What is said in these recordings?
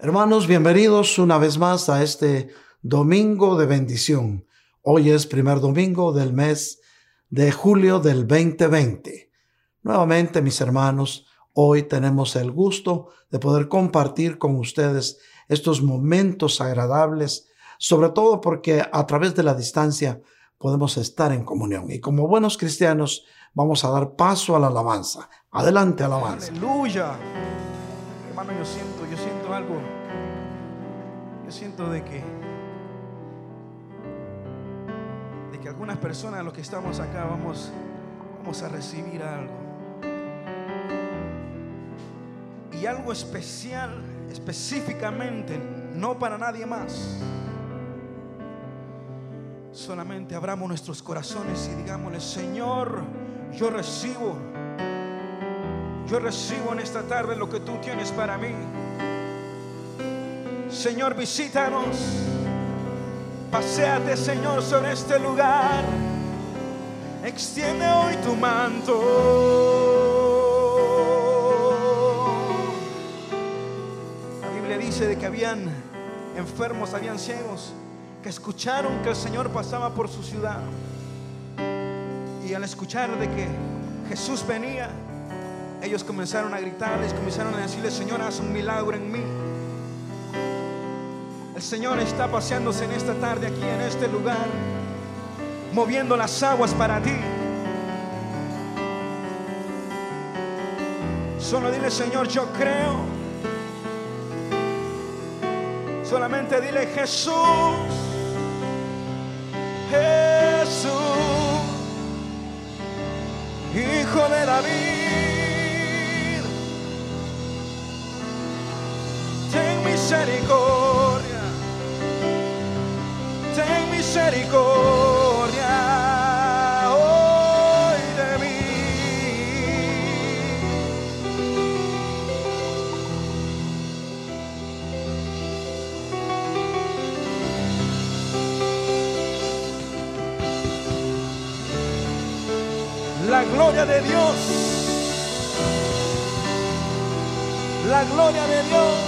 Hermanos, bienvenidos una vez más a este domingo de bendición. Hoy es primer domingo del mes de julio del 2020. Nuevamente, mis hermanos, hoy tenemos el gusto de poder compartir con ustedes estos momentos agradables, sobre todo porque a través de la distancia podemos estar en comunión. Y como buenos cristianos, vamos a dar paso a la alabanza. Adelante, alabanza. Aleluya. Hermano, yo siento, yo siento algo. Yo siento de que de que algunas personas los que estamos acá vamos vamos a recibir algo. Y algo especial, específicamente, no para nadie más. Solamente abramos nuestros corazones y digámosle, Señor, yo recibo yo recibo en esta tarde lo que tú tienes para mí. Señor, visítanos. Paseate, Señor, sobre este lugar. Extiende hoy tu manto. La Biblia dice de que habían enfermos, habían ciegos, que escucharon que el Señor pasaba por su ciudad. Y al escuchar de que Jesús venía, ellos comenzaron a gritarles, comenzaron a decirle, Señor, haz un milagro en mí. El Señor está paseándose en esta tarde aquí en este lugar, moviendo las aguas para ti. Solo dile, Señor, yo creo. Solamente dile, Jesús, Jesús, Hijo de David. Misericordia, ten misericordia hoy de mí. La gloria de Dios, la gloria de Dios.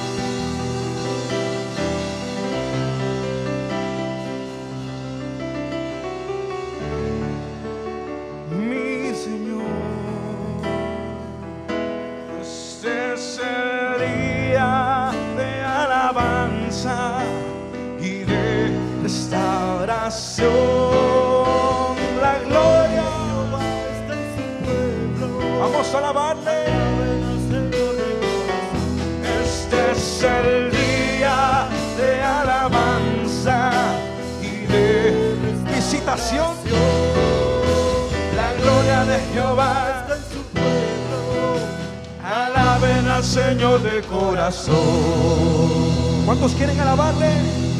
¿Cuántos quieren alabarle?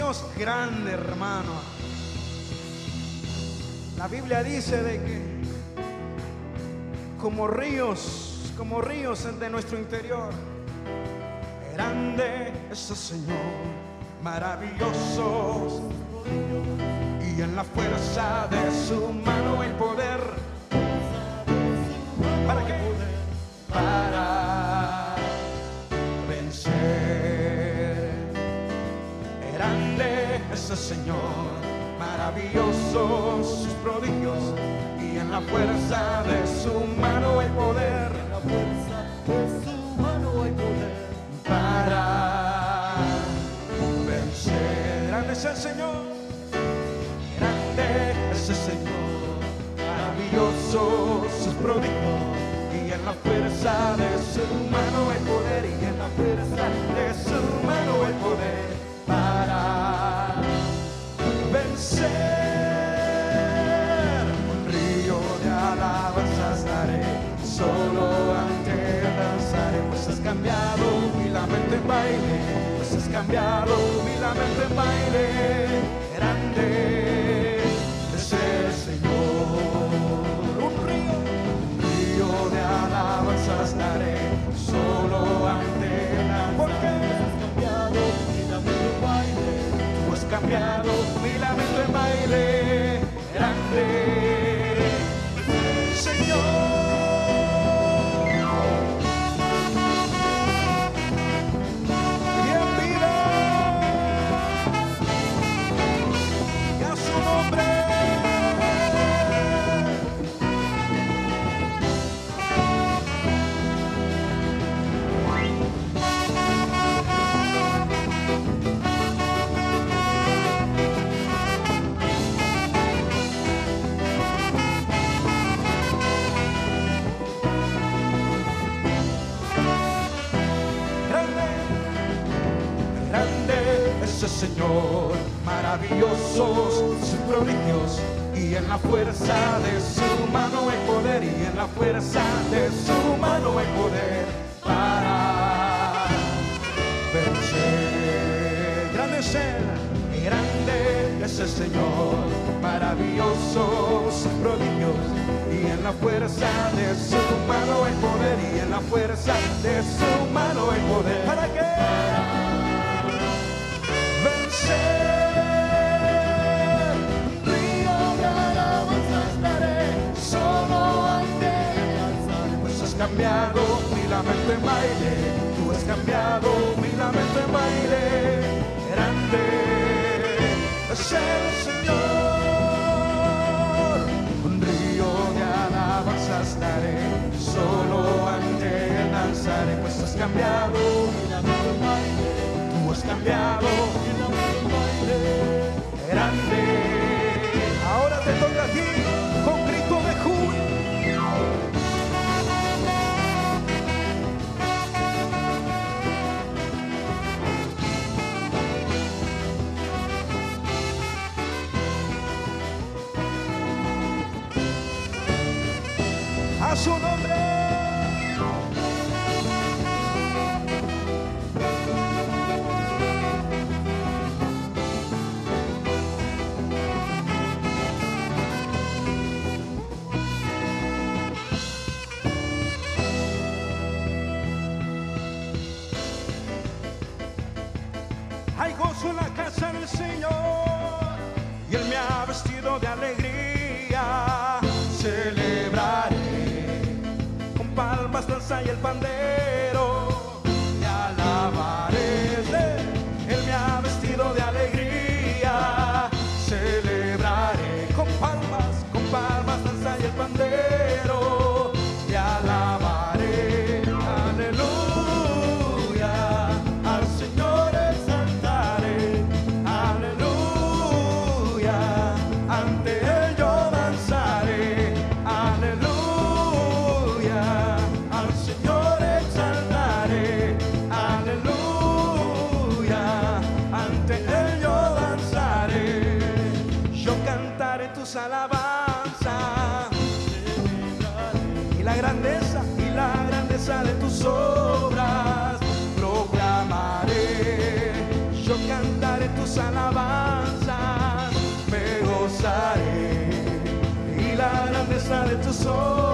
Dios grande, hermano. La Biblia dice de que como ríos, como ríos de nuestro interior, grande es el Señor, maravilloso. Y en la fuerza de su mano el poder son sus prodigios y en la fuerza de su mano cambiado mi lamento en baile. Grande es el Señor. Un río, un río de alabanzas daré solo ante la Porque has cambiado mi lamento en baile. Tú has cambiado mi lamento en baile. Grande soul.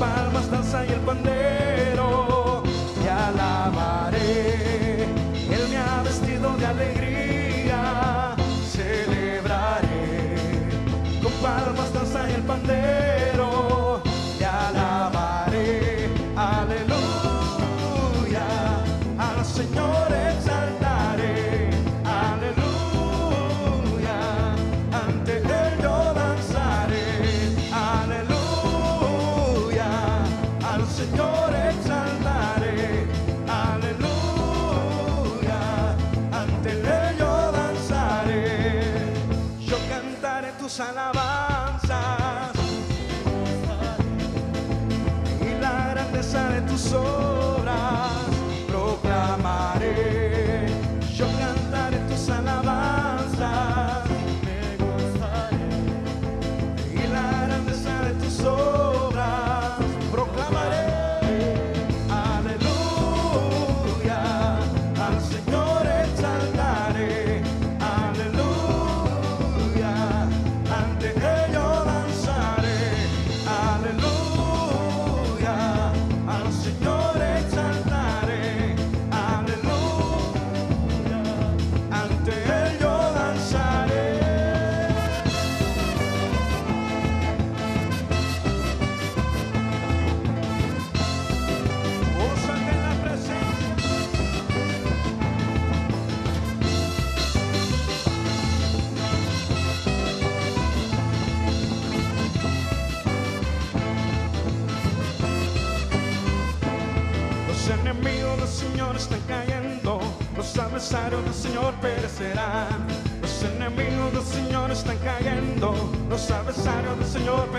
Palmas, danza y el pandero, Señor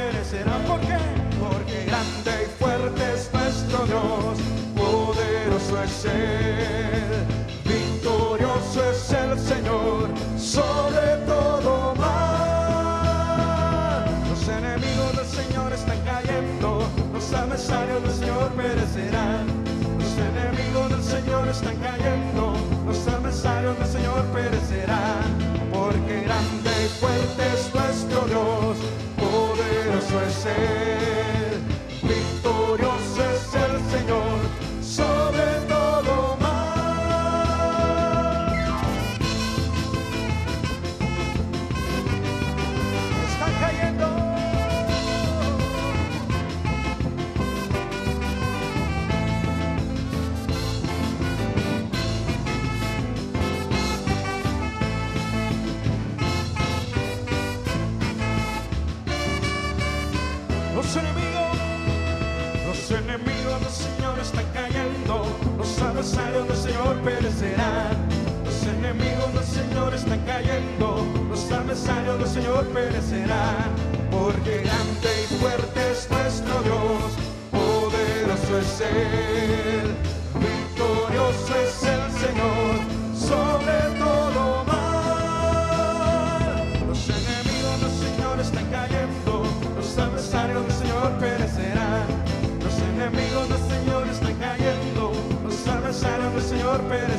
Señor perecerán.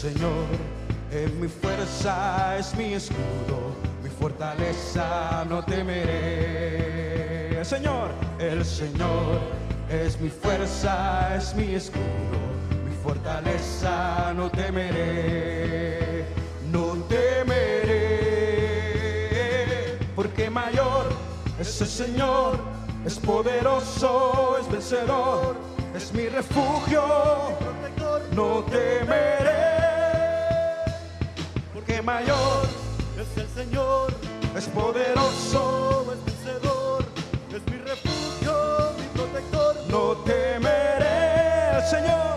Señor es mi fuerza, es mi escudo, mi fortaleza, no temeré. Señor, el Señor es mi fuerza, es mi escudo, mi fortaleza, no temeré, no temeré, porque mayor es el Señor, es poderoso, es vencedor, es mi refugio, no temeré, mayor Es el Señor, es poderoso, es vencedor, es mi refugio, mi protector. no temeré el Señor.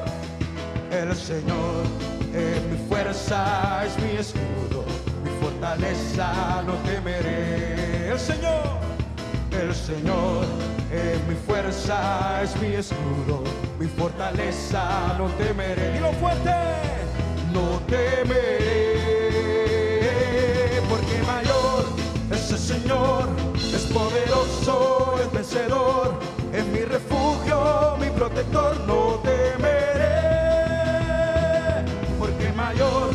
El Señor es mi fuerza, es mi escudo, mi fortaleza, no temeré. El Señor, el Señor es mi fuerza, es mi escudo, mi fortaleza, no temeré. Dilo fuerte, no temeré, vencedor, es mi refugio, mi protector, no temeré, porque mayor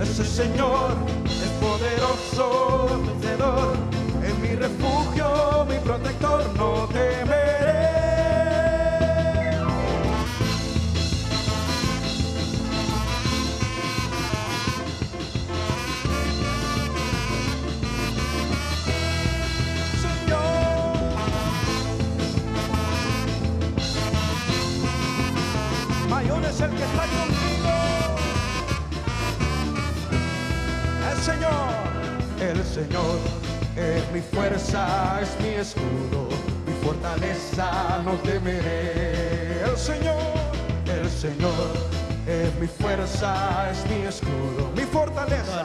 es el Señor, es poderoso, vencedor, es mi refugio, mi protector, no temeré. Señor es mi fuerza, es mi escudo, mi fortaleza, no temeré. El Señor, el Señor es mi fuerza, es mi escudo, mi fortaleza.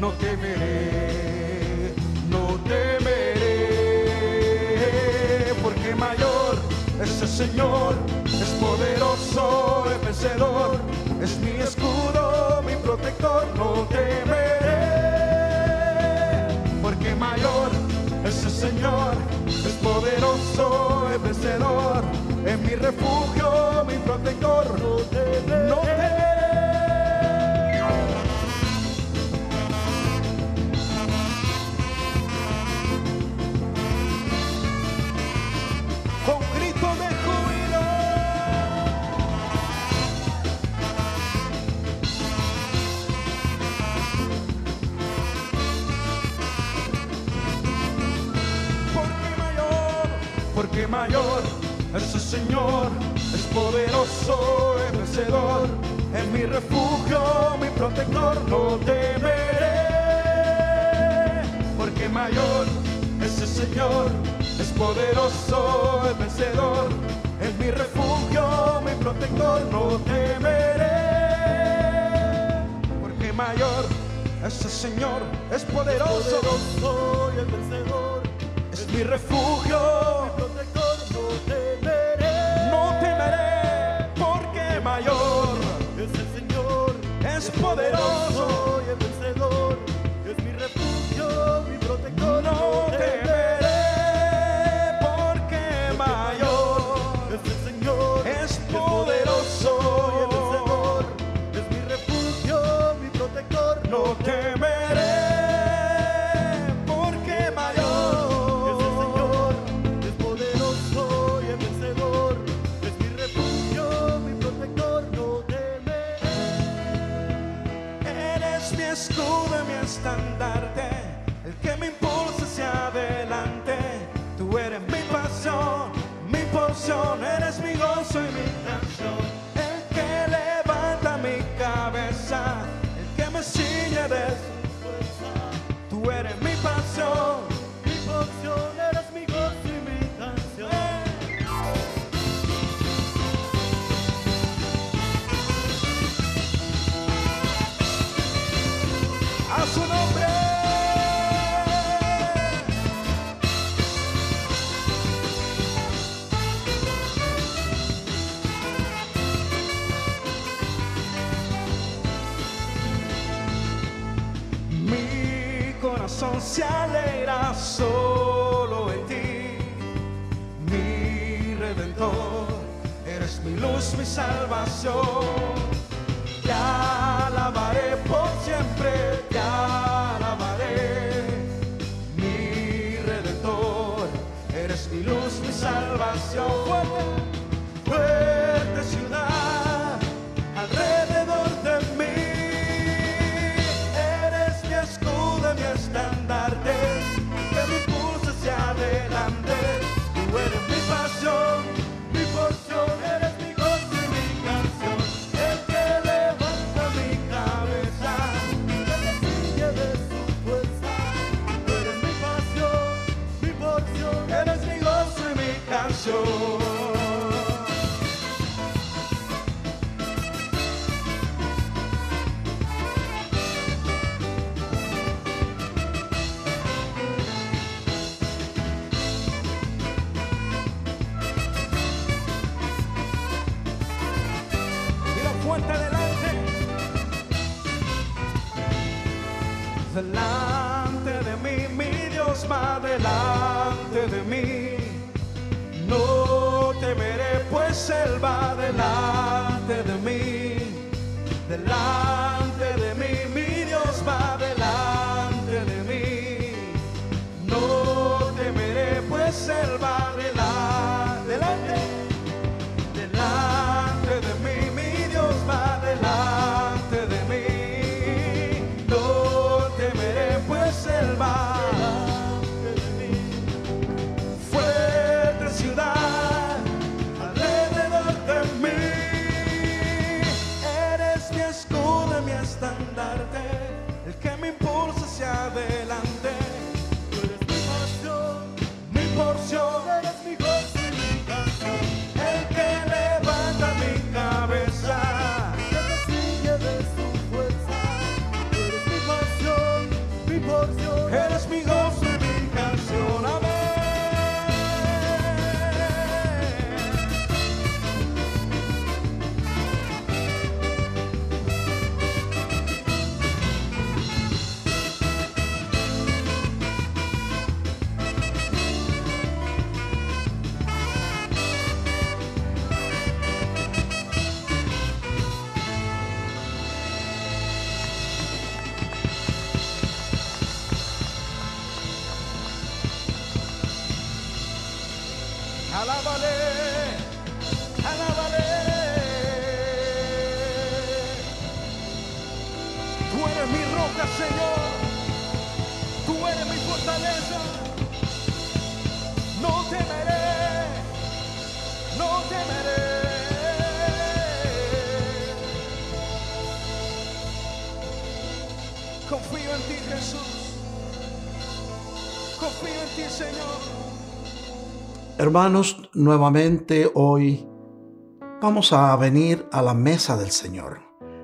No temeré, no temeré, porque mayor es el Señor, es poderoso, es vencedor, es mi escudo, mi protector, no temeré, mayor es el Señor, es poderoso, es vencedor, es mi refugio, mi protector, no temeré. Mayor. Es el Señor, es poderoso, es vencedor, es mi refugio, mi protector, no temeré porque mayor es el Señor, es poderoso, es vencedor, es mi refugio, mi protector, no temeré. Porque mayor es el Señor, es poderoso, Poderoso y el vencedor, es mi refugio, poderoso, eres mi gozo y mi canción. El que levanta mi cabeza, el que me ciñe de su fuerza. Tú eres mi pasión, salvación. Hermanos, nuevamente hoy vamos a venir a la mesa del Señor.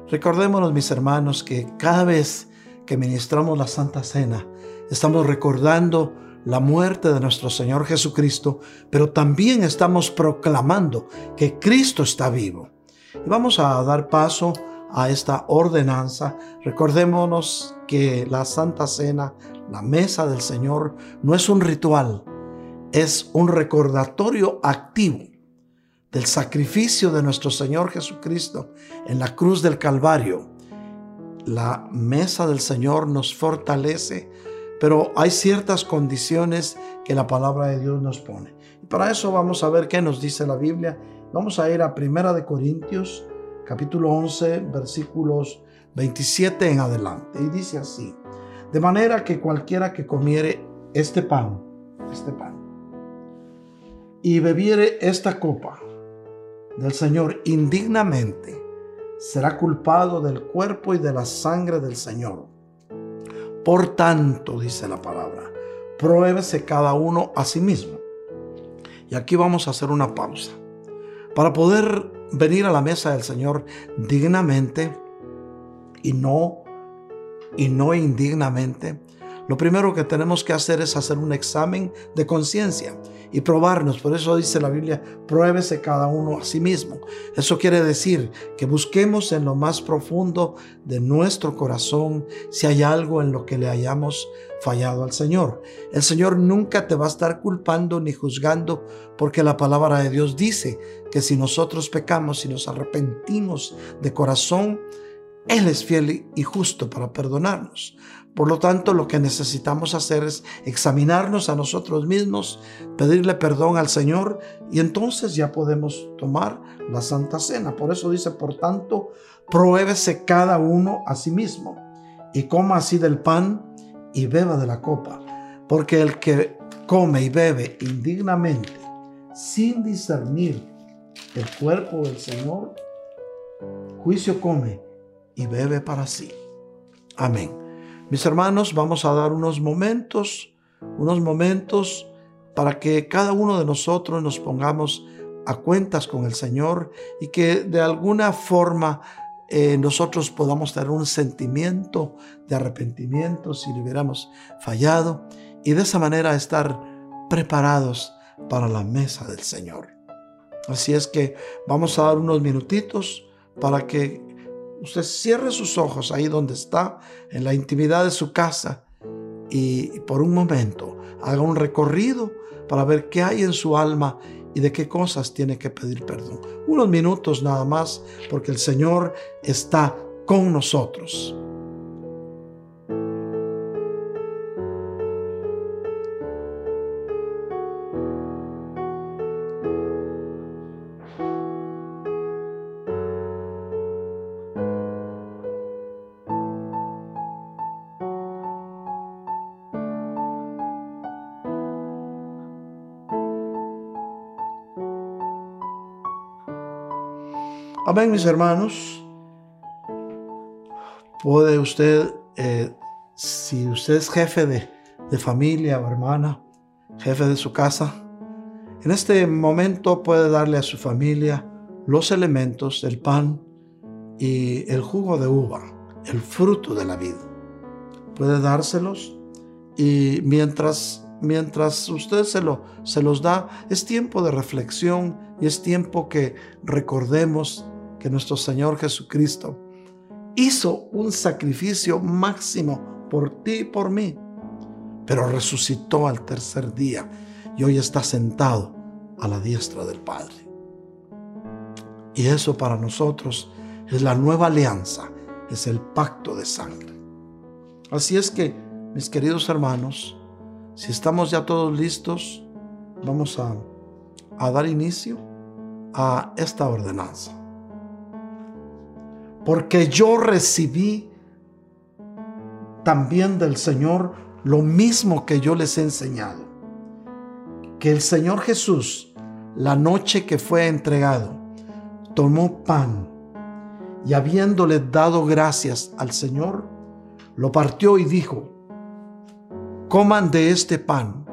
Recordémonos, mis hermanos, que cada vez que ministramos la Santa Cena, estamos recordando la muerte de nuestro Señor Jesucristo, pero también estamos proclamando que Cristo está vivo. Y vamos a dar paso a esta ordenanza. Recordémonos que la Santa Cena, la mesa del Señor, no es un ritual, es un recordatorio activo del sacrificio de nuestro Señor Jesucristo en la cruz del Calvario. La mesa del Señor nos fortalece, pero hay ciertas condiciones que la palabra de Dios nos pone. Y para eso vamos a ver qué nos dice la Biblia. Vamos a ir a Primera de Corintios, capítulo 11, versículos 27 en adelante. Y dice así: De manera que cualquiera que comiere este pan, este pan, y bebiere esta copa del Señor indignamente, será culpado del cuerpo y de la sangre del Señor. Por tanto, dice la palabra, pruébese cada uno a sí mismo. Y aquí vamos a hacer una pausa. Para poder venir a la mesa del Señor dignamente y no y no indignamente, lo primero que tenemos que hacer es hacer un examen de conciencia y probarnos. Por eso dice la Biblia, pruébese cada uno a sí mismo. Eso quiere decir que busquemos en lo más profundo de nuestro corazón si hay algo en lo que le hayamos fallado al Señor. El Señor nunca te va a estar culpando ni juzgando porque la palabra de Dios dice que si nosotros pecamos, y nos arrepentimos de corazón, Él es fiel y justo para perdonarnos. Por lo tanto, lo que necesitamos hacer es examinarnos a nosotros mismos, pedirle perdón al Señor y entonces ya podemos tomar la Santa Cena. Por eso dice, por tanto, pruébese cada uno a sí mismo y coma así del pan y beba de la copa. Porque el que come y bebe indignamente, sin discernir el cuerpo del Señor, juicio come y bebe para sí. Amén. Mis hermanos, vamos a dar unos momentos, unos momentos para que cada uno de nosotros nos pongamos a cuentas con el Señor y que de alguna forma eh, nosotros podamos tener un sentimiento de arrepentimiento si le hubiéramos fallado y de esa manera estar preparados para la mesa del Señor. Así es que vamos a dar unos minutitos para que usted cierre sus ojos ahí donde está, en la intimidad de su casa, y por un momento haga un recorrido para ver qué hay en su alma y de qué cosas tiene que pedir perdón. Unos minutos nada más, porque el Señor está con nosotros. Amén, mis hermanos. Puede usted, eh, si usted es jefe de, de familia o hermana, jefe de su casa, en este momento puede darle a su familia los elementos, el pan y el jugo de uva, el fruto de la vida. Puede dárselos y mientras, mientras usted se, lo, se los da, es tiempo de reflexión y es tiempo que recordemos que nuestro Señor Jesucristo hizo un sacrificio máximo por ti y por mí, pero resucitó al tercer día y hoy está sentado a la diestra del Padre. Y eso para nosotros es la nueva alianza, es el pacto de sangre. Así es que, mis queridos hermanos, si estamos ya todos listos, vamos a, dar inicio a esta ordenanza porque yo recibí también del Señor lo mismo que yo les he enseñado. Que el Señor Jesús, la noche que fue entregado, tomó pan y habiéndole dado gracias al Señor, lo partió y dijo, coman de este pan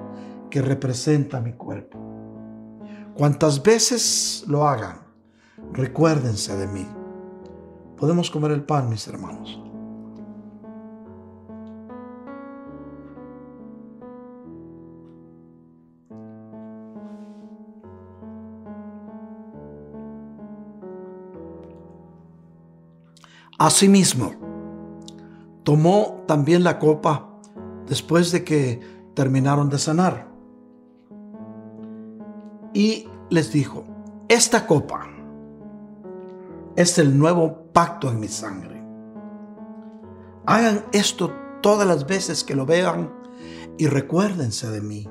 que representa mi cuerpo. Cuantas veces lo hagan, recuérdense de mí podemos comer el pan, mis hermanos. Asimismo, tomó también la copa después de que terminaron de sanar. Y les dijo, esta copa es el nuevo pacto en mi sangre. Hagan esto todas las veces que lo vean y recuérdense de mí.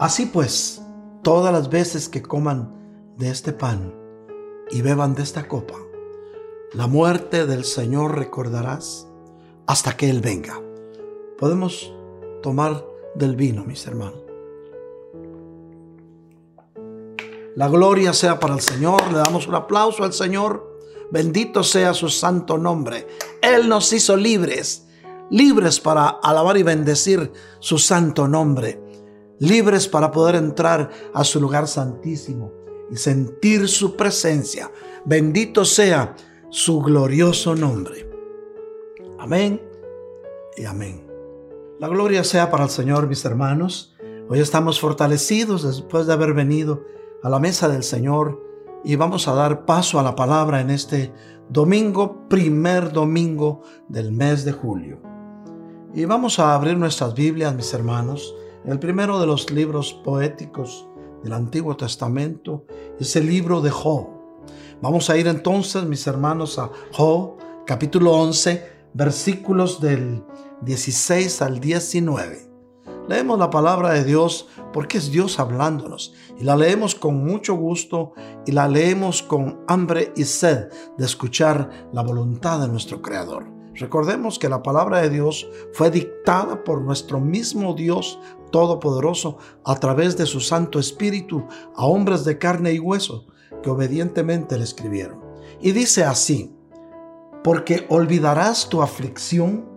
Así pues, todas las veces que coman de este pan y beban de esta copa, la muerte del Señor recordarás hasta que Él venga. Podemos tomar del vino, mis hermanos. La gloria sea para el Señor. Le damos un aplauso al Señor. Bendito sea su santo nombre. Él nos hizo libres, libres para alabar y bendecir su santo nombre, libres para poder entrar a su lugar santísimo y sentir su presencia. Bendito sea su glorioso nombre. Amén y amén. La gloria sea para el Señor, mis hermanos. Hoy estamos fortalecidos después de haber venido a la mesa del Señor y vamos a dar paso a la palabra en este domingo, primer domingo del mes de julio. Y vamos a abrir nuestras Biblias, mis hermanos. El primero de los libros poéticos del Antiguo Testamento es el libro de Job. Vamos a ir entonces, mis hermanos, a Job, capítulo 11, versículos del 16 al 19. Leemos la palabra de Dios porque es Dios hablándonos y la leemos con mucho gusto y la leemos con hambre y sed de escuchar la voluntad de nuestro Creador. Recordemos que la palabra de Dios fue dictada por nuestro mismo Dios Todopoderoso a través de su Santo Espíritu a hombres de carne y hueso que obedientemente le escribieron. Y dice así, porque olvidarás tu aflicción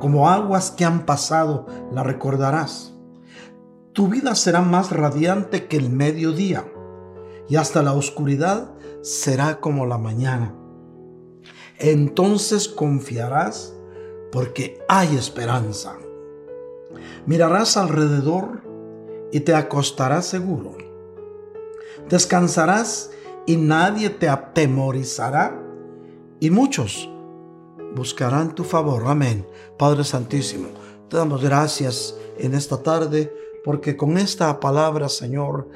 como aguas que han pasado, la recordarás. Tu vida será más radiante que el mediodía, y hasta la oscuridad será como la mañana. Entonces confiarás porque hay esperanza. Mirarás alrededor y te acostarás seguro. Descansarás y nadie te atemorizará. Y muchos buscarán tu favor. Amén. Padre Santísimo, te damos gracias en esta tarde porque con esta palabra, Señor,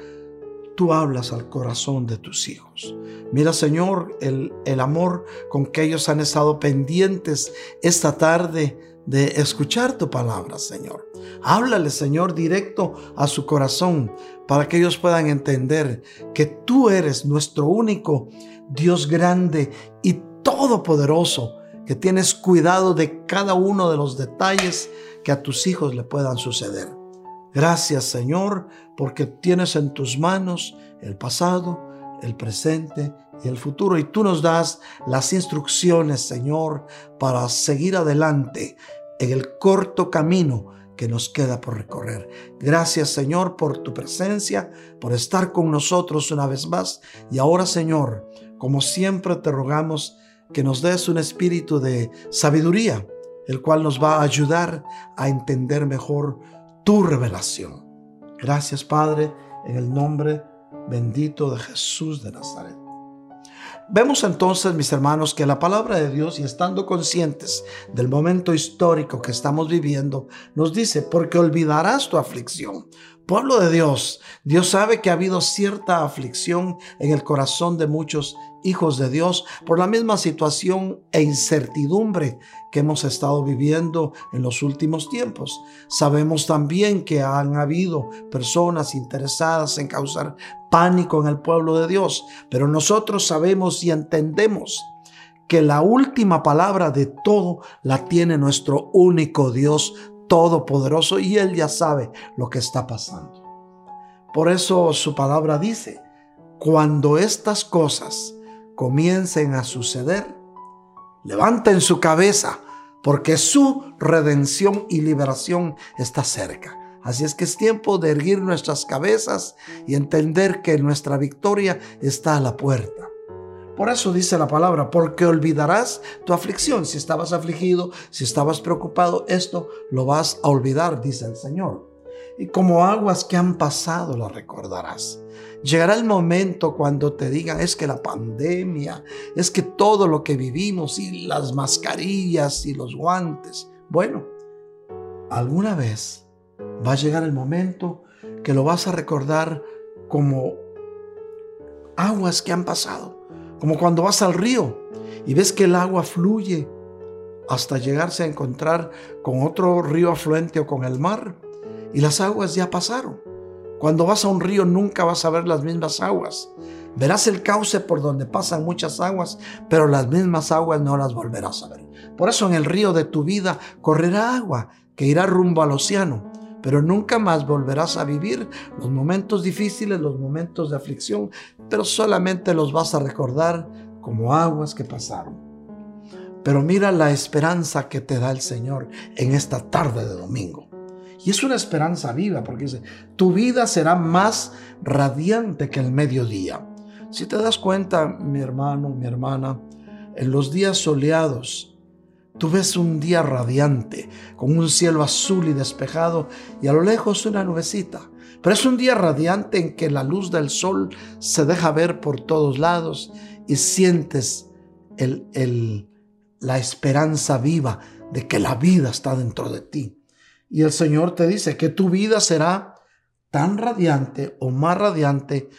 tú hablas al corazón de tus hijos. Mira, Señor, el, el amor con que ellos han estado pendientes esta tarde de escuchar tu palabra, Señor. Háblale, Señor, directo a su corazón para que ellos puedan entender que tú eres nuestro único Dios grande y todopoderoso que tienes cuidado de cada uno de los detalles que a tus hijos le puedan suceder. Gracias Señor, porque tienes en tus manos el pasado, el presente y el futuro. Y tú nos das las instrucciones, Señor, para seguir adelante en el corto camino que nos queda por recorrer. Gracias Señor por tu presencia, por estar con nosotros una vez más. Y ahora Señor, como siempre te rogamos, que nos des un espíritu de sabiduría, el cual nos va a ayudar a entender mejor tu revelación. Gracias Padre, en el nombre bendito de Jesús de Nazaret. Vemos entonces, mis hermanos, que la palabra de Dios, y estando conscientes del momento histórico que estamos viviendo, nos dice, porque olvidarás tu aflicción. Pueblo de Dios, Dios sabe que ha habido cierta aflicción en el corazón de muchos hijos de Dios por la misma situación e incertidumbre que hemos estado viviendo en los últimos tiempos. Sabemos también que han habido personas interesadas en causar pánico en el pueblo de Dios, pero nosotros sabemos y entendemos que la última palabra de todo la tiene nuestro único Dios todopoderoso y Él ya sabe lo que está pasando. Por eso su palabra dice, cuando estas cosas comiencen a suceder, levanten su cabeza porque su redención y liberación está cerca. Así es que es tiempo de erguir nuestras cabezas y entender que nuestra victoria está a la puerta. Por eso dice la palabra, porque olvidarás tu aflicción. Si estabas afligido, si estabas preocupado, esto lo vas a olvidar, dice el Señor. Y como aguas que han pasado, las recordarás. Llegará el momento cuando te digan, es que la pandemia, es que todo lo que vivimos y las mascarillas y los guantes. Bueno, alguna vez va a llegar el momento que lo vas a recordar como aguas que han pasado como cuando vas al río y ves que el agua fluye hasta llegarse a encontrar con otro río afluente o con el mar y las aguas ya pasaron. Cuando vas a un río nunca vas a ver las mismas aguas. Verás el cauce por donde pasan muchas aguas, pero las mismas aguas no las volverás a ver. Por eso en el río de tu vida correrá agua que irá rumbo al océano, pero nunca más volverás a vivir los momentos difíciles, los momentos de aflicción, pero solamente los vas a recordar como aguas que pasaron. Pero mira la esperanza que te da el Señor en esta tarde de domingo. Y es una esperanza viva porque dice, tu vida será más radiante que el mediodía. Si te das cuenta, mi hermano, mi hermana, en los días soleados, Tú ves un día radiante, con un cielo azul y despejado, y a lo lejos una nubecita. Pero es un día radiante en que la luz del sol se deja ver por todos lados y sientes el, el, la esperanza viva de que la vida está dentro de ti. Y el Señor te dice que tu vida será tan radiante o más radiante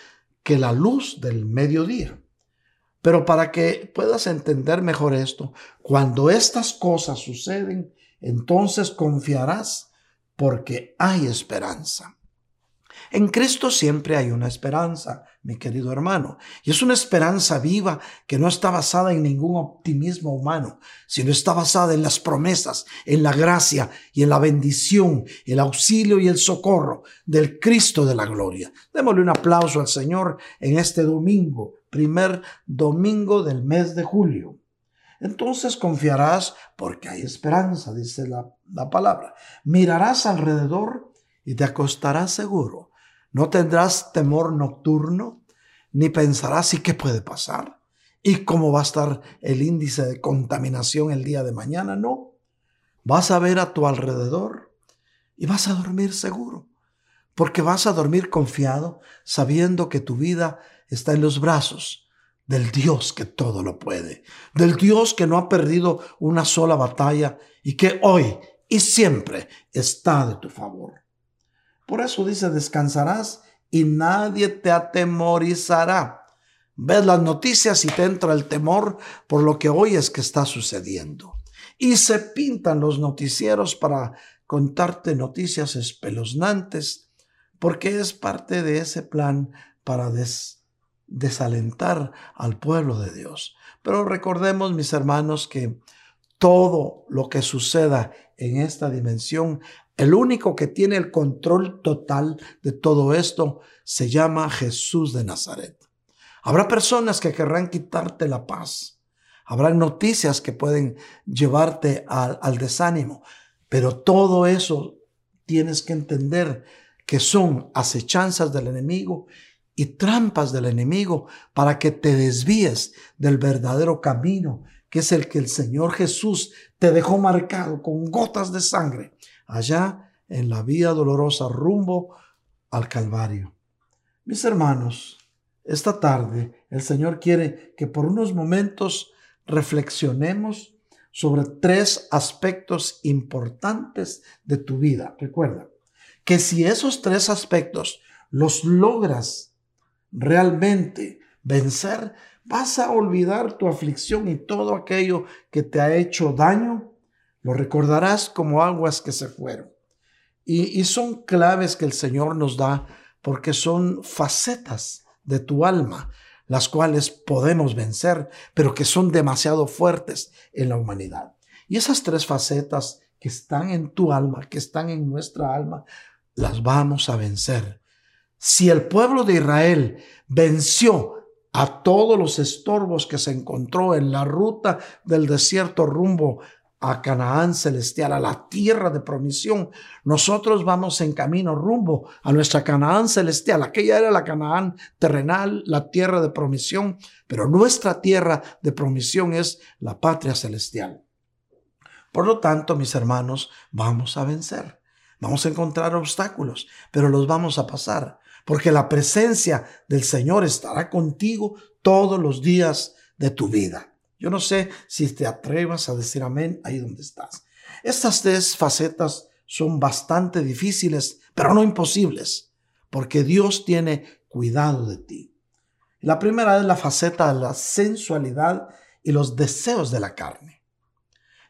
que la luz del mediodía. Pero para que puedas entender mejor esto, cuando estas cosas suceden, entonces confiarás porque hay esperanza. En Cristo siempre hay una esperanza, mi querido hermano, y es una esperanza viva que no está basada en ningún optimismo humano, sino está basada en las promesas, en la gracia y en la bendición, el auxilio y el socorro del Cristo de la gloria. Démosle un aplauso al Señor en este domingo primer domingo del mes de julio. Entonces confiarás porque hay esperanza, dice la, la, palabra. Mirarás alrededor y te acostarás seguro. No tendrás temor nocturno, ni pensarás y qué puede pasar y cómo va a estar el índice de contaminación el día de mañana. No, vas a ver a tu alrededor y vas a dormir seguro, porque vas a dormir confiado, sabiendo que tu vida está en los brazos del Dios que todo lo puede, del Dios que no ha perdido una sola batalla y que hoy y siempre está de tu favor. Por eso dice, descansarás y nadie te atemorizará. Ves las noticias y te entra el temor por lo que hoy es que está sucediendo. Y se pintan los noticieros para contarte noticias espeluznantes, porque es parte de ese plan para des desalentar al pueblo de Dios. Pero recordemos, mis hermanos, que todo lo que suceda en esta dimensión, el único que tiene el control total de todo esto se llama Jesús de Nazaret. Habrá personas que querrán quitarte la paz. Habrá noticias que pueden llevarte al, al desánimo. Pero todo eso tienes que entender que son acechanzas del enemigo y trampas del enemigo para que te desvíes del verdadero camino, que es el que el Señor Jesús te dejó marcado con gotas de sangre allá en la vía dolorosa rumbo al Calvario. Mis hermanos, esta tarde el Señor quiere que por unos momentos reflexionemos sobre tres aspectos importantes de tu vida. Recuerda que si esos tres aspectos los logras realmente vencer, vas a olvidar tu aflicción y todo aquello que te ha hecho daño, lo recordarás como aguas que se fueron. Y, y son claves que el Señor nos da porque son facetas de tu alma, las cuales podemos vencer, pero que son demasiado fuertes en la humanidad. Y esas tres facetas que están en tu alma, que están en nuestra alma, las vamos a vencer si el pueblo de Israel venció a todos los estorbos que se encontró en la ruta del desierto rumbo a Canaán celestial, a la tierra de promisión. Nosotros vamos en camino rumbo a nuestra Canaán celestial. Aquella era la Canaán terrenal, la tierra de promisión, pero nuestra tierra de promisión es la patria celestial. Por lo tanto, mis hermanos, vamos a vencer. Vamos a encontrar obstáculos, pero los vamos a pasar porque la presencia del Señor estará contigo todos los días de tu vida. Yo no sé si te atrevas a decir amén ahí donde estás. Estas tres facetas son bastante difíciles, pero no imposibles, porque Dios tiene cuidado de ti. La primera es la faceta de la sensualidad y los deseos de la carne.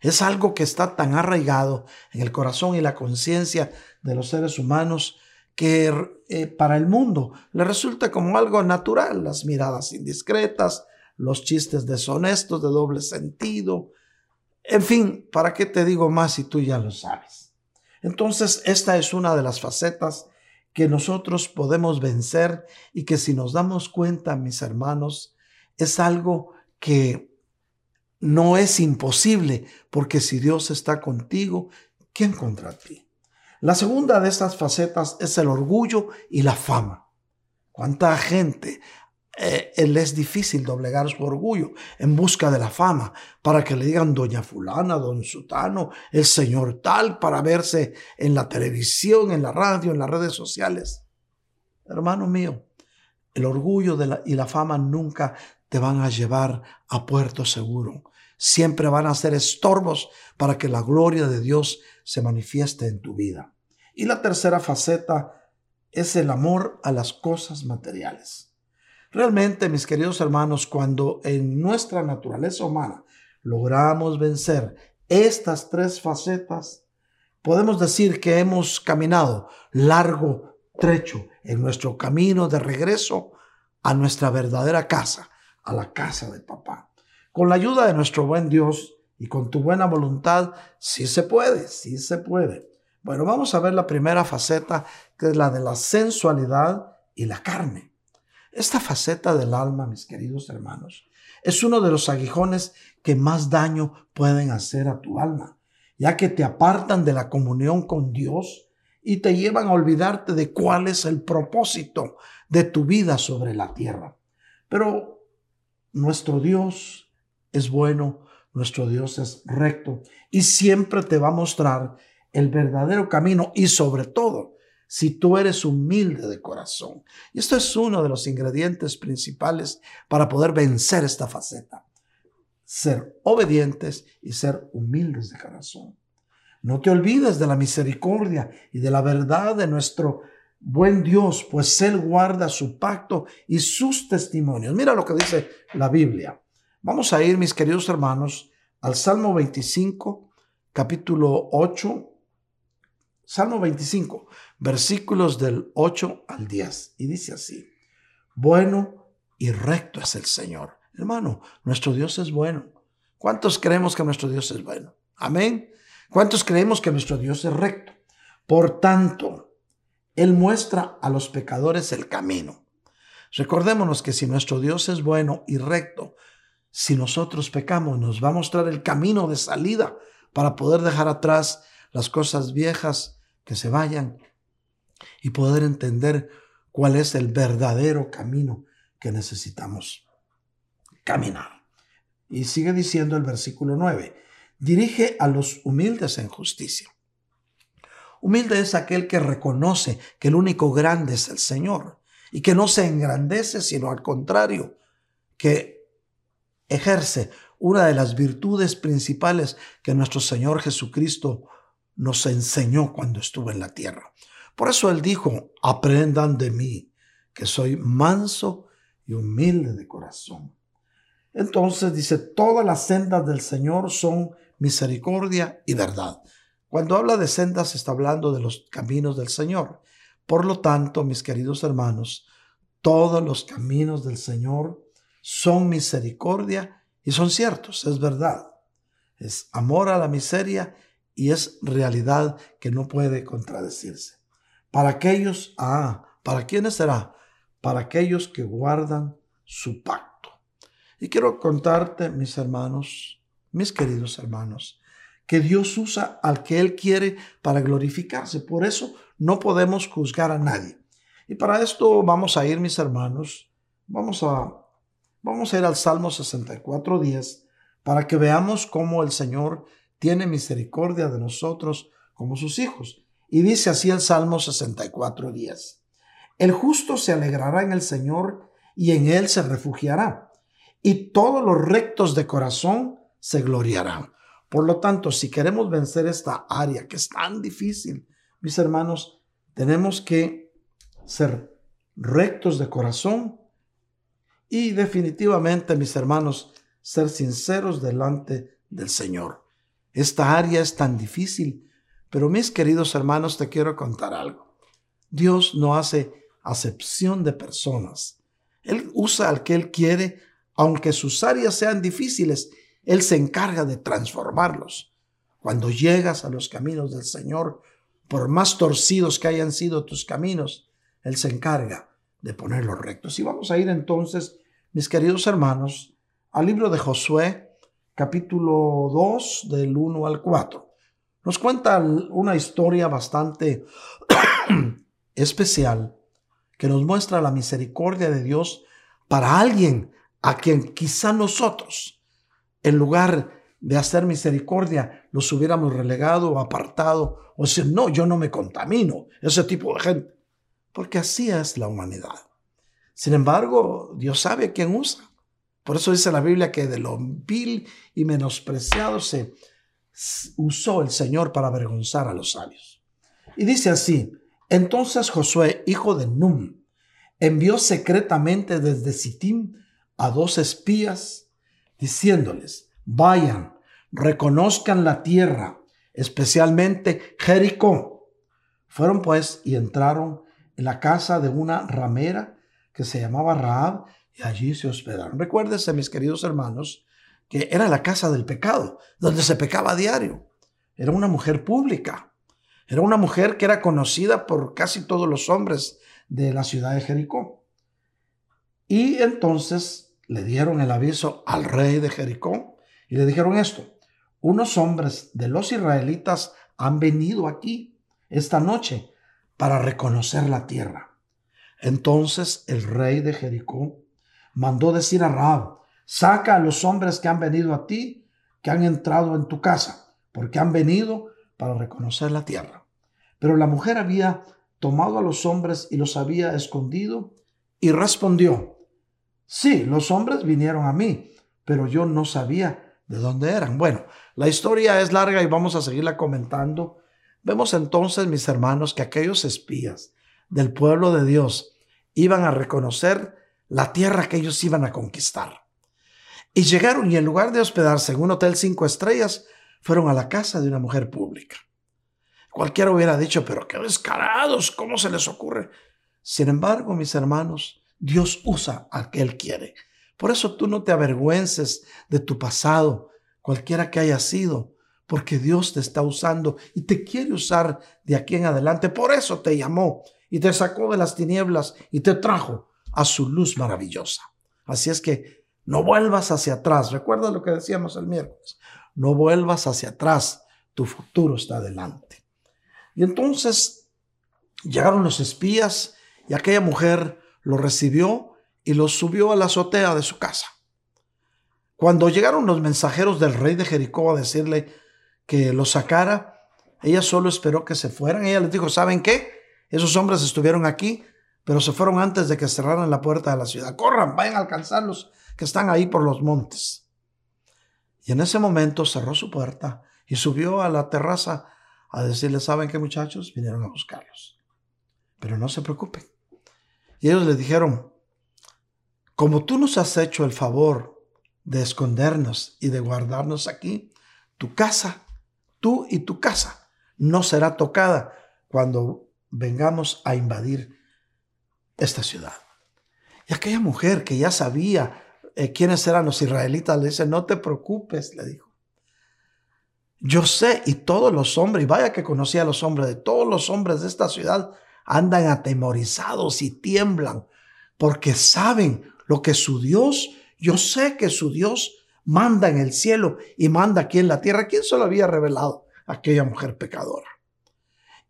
Es algo que está tan arraigado en el corazón y la conciencia de los seres humanos que eh, para el mundo le resulta como algo natural, las miradas indiscretas, los chistes deshonestos de doble sentido. En fin, ¿para qué te digo más si tú ya lo sabes? Entonces, esta es una de las facetas que nosotros podemos vencer y que si nos damos cuenta, mis hermanos, es algo que no es imposible, porque si Dios está contigo, ¿quién contra ti? La segunda de estas facetas es el orgullo y la fama. ¿Cuánta gente eh, él es difícil doblegar su orgullo en busca de la fama para que le digan doña fulana, don sutano, el señor tal, para verse en la televisión, en la radio, en las redes sociales. Hermano mío, el orgullo y la fama nunca te van a llevar a puerto seguro. Siempre van a ser estorbos para que la gloria de Dios se manifieste en tu vida. Y la tercera faceta es el amor a las cosas materiales. Realmente, mis queridos hermanos, cuando en nuestra naturaleza humana logramos vencer estas tres facetas, podemos decir que hemos caminado largo trecho en nuestro camino de regreso a nuestra verdadera casa, a la casa de papá. Con la ayuda de nuestro buen Dios y con tu buena voluntad, sí se puede, sí se puede. Bueno, vamos a ver la primera faceta, que es la de la sensualidad y la carne. Esta faceta del alma, mis queridos hermanos, es uno de los aguijones que más daño pueden hacer a tu alma, ya que te apartan de la comunión con Dios y te llevan a olvidarte de cuál es el propósito de tu vida sobre la tierra. Pero nuestro Dios es bueno, nuestro Dios es recto y siempre te va a mostrar el verdadero camino y sobre todo si tú eres humilde de corazón. Y esto es uno de los ingredientes principales para poder vencer esta faceta. Ser obedientes y ser humildes de corazón. No te olvides de la misericordia y de la verdad de nuestro buen Dios, pues Él guarda su pacto y sus testimonios. Mira lo que dice la Biblia. Vamos a ir, mis queridos hermanos, al Salmo 25, capítulo 8, Salmo 25, versículos del 8 al 10. Y dice así, bueno y recto es el Señor. Hermano, nuestro Dios es bueno. ¿Cuántos creemos que nuestro Dios es bueno? Amén. ¿Cuántos creemos que nuestro Dios es recto? Por tanto, Él muestra a los pecadores el camino. Recordémonos que si nuestro Dios es bueno y recto, si nosotros pecamos, nos va a mostrar el camino de salida para poder dejar atrás las cosas viejas que se vayan y poder entender cuál es el verdadero camino que necesitamos caminar. Y sigue diciendo el versículo 9, dirige a los humildes en justicia. Humilde es aquel que reconoce que el único grande es el Señor y que no se engrandece, sino al contrario, que ejerce una de las virtudes principales que nuestro Señor Jesucristo nos enseñó cuando estuvo en la tierra. Por eso Él dijo, aprendan de mí, que soy manso y humilde de corazón. Entonces dice, todas las sendas del Señor son misericordia y verdad. Cuando habla de sendas está hablando de los caminos del Señor. Por lo tanto, mis queridos hermanos, todos los caminos del Señor son misericordia y son ciertos, es verdad. Es amor a la miseria y es realidad que no puede contradecirse. Para aquellos, ah, ¿para quiénes será? Para aquellos que guardan su pacto. Y quiero contarte, mis hermanos, mis queridos hermanos, que Dios usa al que Él quiere para glorificarse. Por eso no podemos juzgar a nadie. Y para esto vamos a ir, mis hermanos, vamos a, vamos a ir al Salmo 64, 10, para que veamos cómo el Señor tiene misericordia de nosotros como sus hijos. Y dice así el Salmo 64, 10. El justo se alegrará en el Señor y en él se refugiará. Y todos los rectos de corazón se gloriarán. Por lo tanto, si queremos vencer esta área que es tan difícil, mis hermanos, tenemos que ser rectos de corazón y definitivamente, mis hermanos, ser sinceros delante del Señor. Esta área es tan difícil, pero mis queridos hermanos, te quiero contar algo. Dios no hace acepción de personas. Él usa al que Él quiere, aunque sus áreas sean difíciles, Él se encarga de transformarlos. Cuando llegas a los caminos del Señor, por más torcidos que hayan sido tus caminos, Él se encarga de ponerlos rectos. Y vamos a ir entonces, mis queridos hermanos, al libro de Josué, capítulo 2, del 1 al 4. Nos cuenta una historia bastante especial que nos muestra la misericordia de Dios para alguien a quien quizá nosotros, en lugar de hacer misericordia, los hubiéramos relegado apartado o decir, no, yo no me contamino, ese tipo de gente. Porque así es la humanidad. Sin embargo, Dios sabe a quién usa. Por eso dice la Biblia que de lo vil y menospreciado se usó el Señor para avergonzar a los sabios. Y dice así, entonces Josué, hijo de Num, envió secretamente desde Sittim a dos espías, diciéndoles, vayan, reconozcan la tierra, especialmente Jericó. Fueron pues y entraron en la casa de una ramera que se llamaba Raab y allí se hospedaron. Recuérdense, mis queridos hermanos, que era la casa del pecado, donde se pecaba a diario. Era una mujer pública. Era una mujer que era conocida por casi todos los hombres de la ciudad de Jericó. Y entonces le dieron el aviso al rey de Jericó y le dijeron esto, unos hombres de los israelitas han venido aquí esta noche para reconocer la tierra. Entonces el rey de Jericó mandó decir a Raab, saca a los hombres que han venido a ti, que han entrado en tu casa, porque han venido para reconocer la tierra. Pero la mujer había tomado a los hombres y los había escondido y respondió, sí, los hombres vinieron a mí, pero yo no sabía de dónde eran. Bueno, la historia es larga y vamos a seguirla comentando. Vemos entonces, mis hermanos, que aquellos espías del pueblo de Dios iban a reconocer la tierra que ellos iban a conquistar. Y llegaron y en lugar de hospedarse en un hotel cinco estrellas, fueron a la casa de una mujer pública. Cualquiera hubiera dicho, pero qué descarados, ¿cómo se les ocurre? Sin embargo, mis hermanos, Dios usa al que Él quiere. Por eso tú no te avergüences de tu pasado, cualquiera que haya sido, porque Dios te está usando y te quiere usar de aquí en adelante. Por eso te llamó y te sacó de las tinieblas y te trajo a su luz maravillosa. Así es que no vuelvas hacia atrás. Recuerda lo que decíamos el miércoles. No vuelvas hacia atrás. Tu futuro está adelante. Y entonces llegaron los espías y aquella mujer lo recibió y lo subió a la azotea de su casa. Cuando llegaron los mensajeros del rey de Jericó a decirle que lo sacara, ella solo esperó que se fueran. Ella les dijo, ¿saben qué? Esos hombres estuvieron aquí, pero se fueron antes de que cerraran la puerta de la ciudad. Corran, vayan a alcanzarlos, que están ahí por los montes. Y en ese momento cerró su puerta y subió a la terraza a decirles, ¿saben qué muchachos? Vinieron a buscarlos. Pero no se preocupen. Y ellos le dijeron, como tú nos has hecho el favor de escondernos y de guardarnos aquí, tu casa, tú y tu casa, no será tocada cuando vengamos a invadir esta ciudad. Y aquella mujer que ya sabía eh, quiénes eran los israelitas le dice, no te preocupes, le dijo. Yo sé, y todos los hombres, y vaya que conocía a los hombres, de todos los hombres de esta ciudad andan atemorizados y tiemblan porque saben lo que su Dios, yo sé que su Dios manda en el cielo y manda aquí en la tierra. ¿Quién se lo había revelado? Aquella mujer pecadora.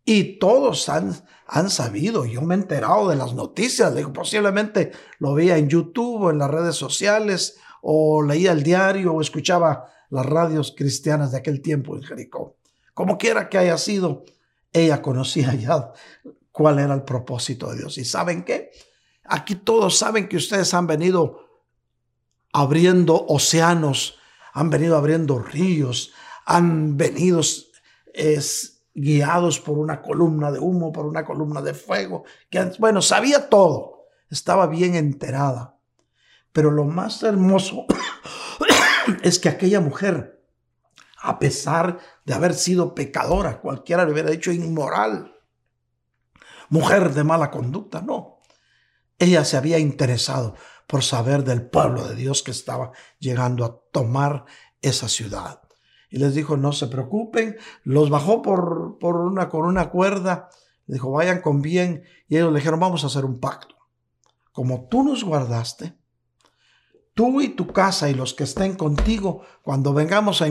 Y todos han, han sabido, yo me he enterado de las noticias, digo, posiblemente lo veía en YouTube o en las redes sociales, o leía el diario o escuchaba las radios cristianas de aquel tiempo en Jericó. Como quiera que haya sido, ella conocía ya cuál era el propósito de Dios. ¿Y saben qué? Aquí todos saben que ustedes han venido abriendo océanos, han venido abriendo ríos, han venido guiados por una columna de humo, por una columna de fuego, que bueno, sabía todo, estaba bien enterada. Pero lo más hermoso es que aquella mujer, a pesar de haber sido pecadora, cualquiera le hubiera dicho inmoral, mujer de mala conducta, no. Ella se había interesado por saber del pueblo de Dios que estaba llegando a tomar esa ciudad. y les dijo, no se preocupen, los bajó por, por una, con una cuerda, le dijo, vayan con bien, y ellos le dijeron, vamos a hacer un pacto. Como tú nos guardaste, tú y tu casa y los que estén contigo, cuando vengamos a,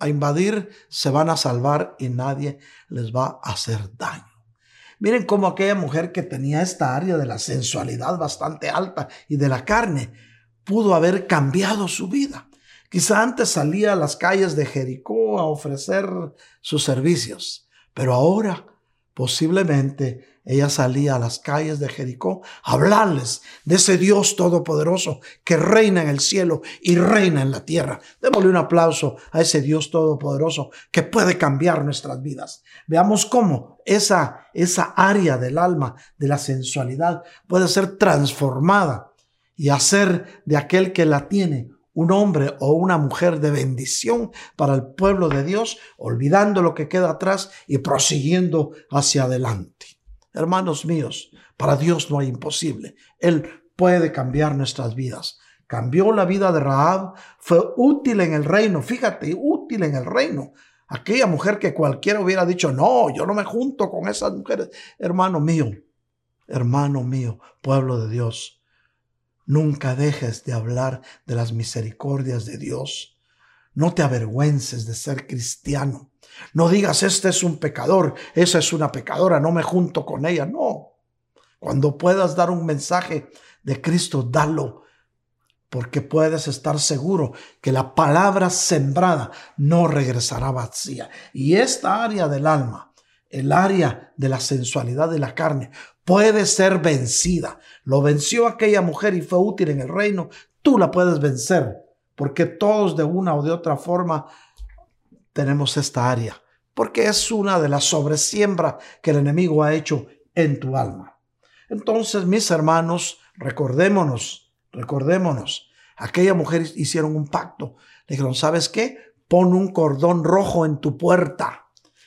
a invadir, se van a salvar y nadie les va a hacer daño. Miren cómo aquella mujer que tenía esta área de la sensualidad bastante alta y de la carne pudo haber cambiado su vida. Quizá antes salía a las calles de Jericó a ofrecer sus servicios, pero ahora posiblemente ella salía a las calles de Jericó a hablarles de ese Dios todopoderoso que reina en el cielo y reina en la tierra. Démosle un aplauso a ese Dios todopoderoso que puede cambiar nuestras vidas. Veamos cómo esa, esa área del alma, de la sensualidad, puede ser transformada y hacer de aquel que la tiene un hombre o una mujer de bendición para el pueblo de Dios, olvidando lo que queda atrás y prosiguiendo hacia adelante. Hermanos míos, para Dios no hay imposible. Él puede cambiar nuestras vidas. Cambió la vida de Rahab, fue útil en el reino, fíjate, útil en el reino. Aquella mujer que cualquiera hubiera dicho, no, yo no me junto con esas mujeres. Hermano mío, hermano mío, pueblo de Dios, Nunca dejes de hablar de las misericordias de Dios. No te avergüences de ser cristiano. No digas, este es un pecador, esa es una pecadora, no me junto con ella. No. Cuando puedas dar un mensaje de Cristo, dalo, porque puedes estar seguro que la palabra sembrada no regresará vacía. Y esta área del alma, el área de la sensualidad de la carne, puede ser vencida. Lo venció aquella mujer y fue útil en el reino. Tú la puedes vencer, porque todos de una o de otra forma tenemos esta área, porque es una de las sobresiembras que el enemigo ha hecho en tu alma. Entonces, mis hermanos, recordémonos, recordémonos, aquella mujer hicieron un pacto. Le dijeron, ¿sabes qué? Pon un cordón rojo en tu puerta.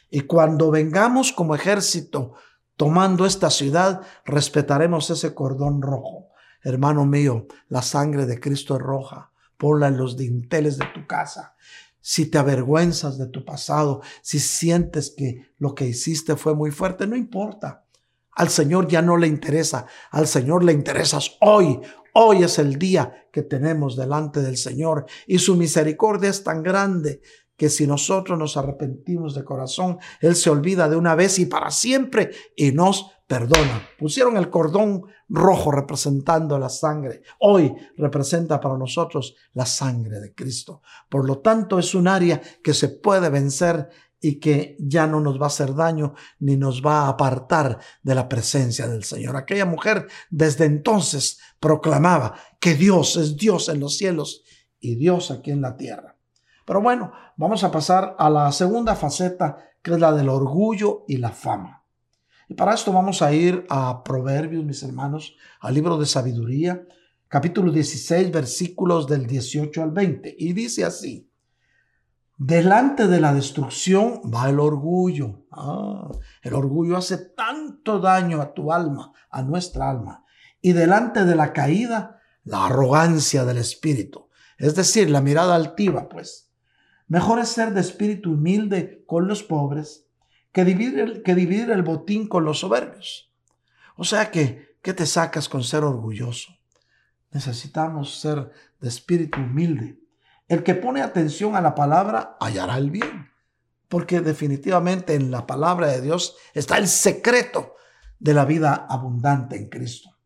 Y cuando vengamos como ejército tomando esta ciudad, respetaremos ese cordón rojo. Hermano mío, la sangre de Cristo es roja. Ponla en los dinteles de tu casa. Si te avergüenzas de tu pasado, si sientes que lo que hiciste fue muy fuerte, no importa. Al Señor ya no le interesa. Al Señor le interesas hoy. Hoy es el día que tenemos delante del Señor y su misericordia es tan grande que si nosotros nos arrepentimos de corazón, Él se olvida de una vez y para siempre y nos perdona. Pusieron el cordón rojo representando la sangre. Hoy representa para nosotros la sangre de Cristo. Por lo tanto, es un área que se puede vencer y que ya no nos va a hacer daño ni nos va a apartar de la presencia del Señor. Aquella mujer desde entonces proclamaba que Dios es Dios en los cielos y Dios aquí en la tierra. Pero bueno, vamos a pasar a la segunda faceta, que es la del orgullo y la fama. Y para esto vamos a ir a Proverbios, mis hermanos, al libro de sabiduría, capítulo 16, versículos del 18 al 20. Y dice así, delante de la destrucción va el orgullo. Ah, el orgullo hace tanto daño a tu alma, a nuestra alma. Y delante de la caída, la arrogancia del espíritu. Es decir, la mirada altiva, pues. Mejor es ser de espíritu humilde con los pobres que dividir el, que dividir el botín con los soberbios. O sea que, ¿qué te sacas con ser orgulloso? Necesitamos ser de espíritu humilde. El que pone atención a la palabra hallará el bien, porque definitivamente en la palabra de Dios está el secreto de la vida abundante en Cristo.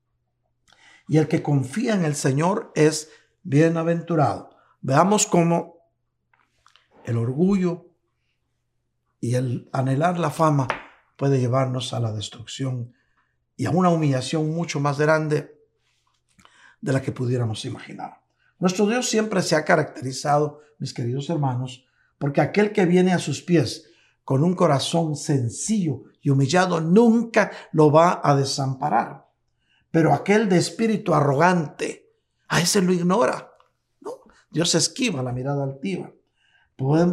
Y el que confía en el Señor es bienaventurado. Veamos cómo el orgullo y el anhelar la fama puede llevarnos a la destrucción y a una humillación mucho más grande de la que pudiéramos imaginar. Nuestro Dios siempre se ha caracterizado, mis queridos hermanos, porque aquel que viene a sus pies con un corazón sencillo y humillado nunca lo va a desamparar. Pero aquel de espíritu arrogante, a ese lo ignora. ¿no? Dios esquiva la mirada altiva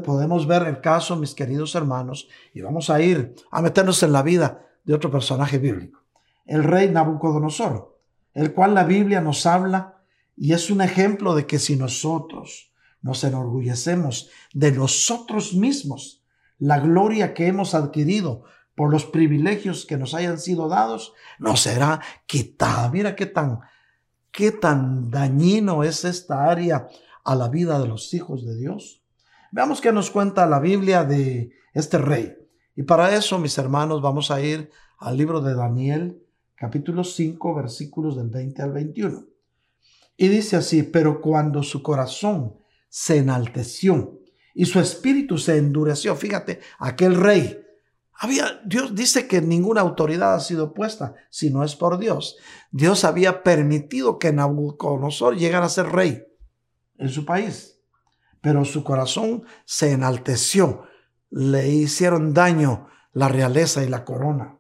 podemos ver el caso, mis queridos hermanos, y vamos a ir a meternos en la vida de otro personaje bíblico, el rey Nabucodonosor, el cual la Biblia nos habla y es un ejemplo de que si nosotros nos enorgullecemos de nosotros mismos, la gloria que hemos adquirido por los privilegios que nos hayan sido dados, nos será quitada. Mira qué tan, qué tan dañino es esta área a la vida de los hijos de Dios. Veamos qué nos cuenta la Biblia de este rey. Y para eso, mis hermanos, vamos a ir al libro de Daniel, capítulo 5, versículos del 20 al 21. Y dice así, pero cuando su corazón se enalteció y su espíritu se endureció, fíjate, aquel rey, había, Dios dice que ninguna autoridad ha sido puesta si no es por Dios. Dios había permitido que Nabucodonosor llegara a ser rey en su país, pero su corazón se enalteció, le hicieron daño la realeza y la corona.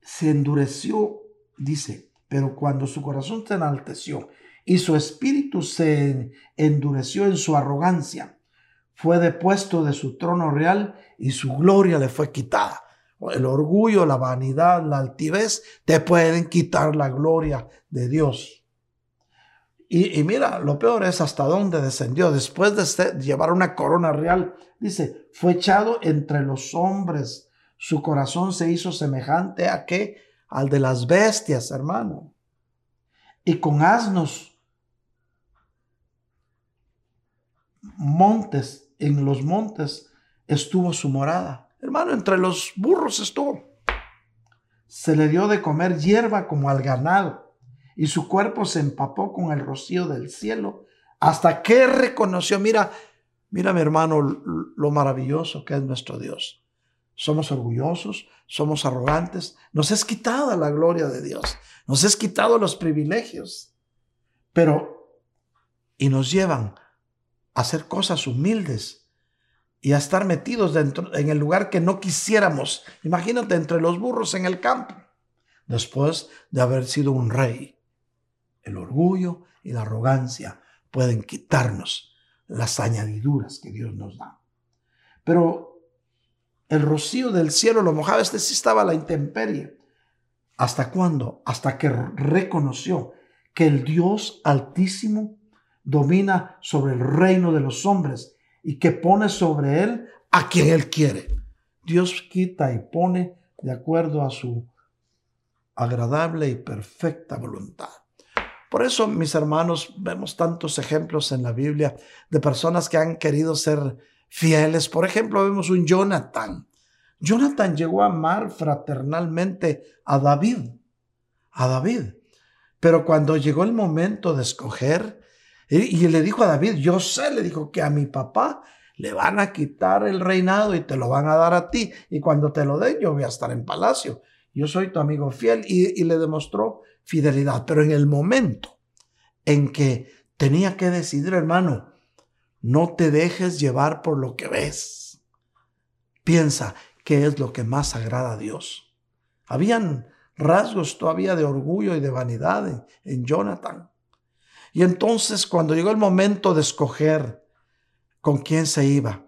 Se endureció, dice, pero cuando su corazón se enalteció y su espíritu se endureció en su arrogancia, fue depuesto de su trono real y su gloria le fue quitada. El orgullo, la vanidad, la altivez te pueden quitar la gloria de Dios. Y, mira, lo peor es hasta dónde descendió. Después de llevar una corona real, dice, fue echado entre los hombres. Su corazón se hizo semejante a qué? Al de las bestias, hermano. Y con asnos, montes, en los montes estuvo su morada. Hermano, entre los burros estuvo. Se le dio de comer hierba como al ganado y su cuerpo se empapó con el rocío del cielo hasta que reconoció, mira, mira mi hermano, lo maravilloso que es nuestro Dios. Somos orgullosos, somos arrogantes, nos es quitada la gloria de Dios, nos es quitado los privilegios, pero y nos llevan a hacer cosas humildes y a estar metidos dentro en el lugar que no quisiéramos. Imagínate entre los burros en el campo, después de haber sido un rey el orgullo y la arrogancia pueden quitarnos las añadiduras que Dios nos da. Pero el rocío del cielo lo mojaba, este sí estaba la intemperie. ¿Hasta cuándo? Hasta que reconoció que el Dios altísimo domina sobre el reino de los hombres y que pone sobre él a quien él quiere. Dios quita y pone de acuerdo a su agradable y perfecta voluntad. Por eso, mis hermanos, vemos tantos ejemplos en la Biblia de personas que han querido ser fieles. Por ejemplo, vemos un Jonathan. Jonathan llegó a amar fraternalmente a David, a David. Pero cuando llegó el momento de escoger, y, le dijo a David, yo sé, le dijo que a mi papá le van a quitar el reinado y te lo van a dar a ti. Y cuando te lo den, yo voy a estar en palacio. Yo soy tu amigo fiel. y le demostró fidelidad. Pero en el momento en que tenía que decidir, hermano, no te dejes llevar por lo que ves. Piensa qué es lo que más agrada a Dios. Habían rasgos todavía de orgullo y de vanidad en, en Jonathan. Y entonces cuando llegó el momento de escoger con quién se iba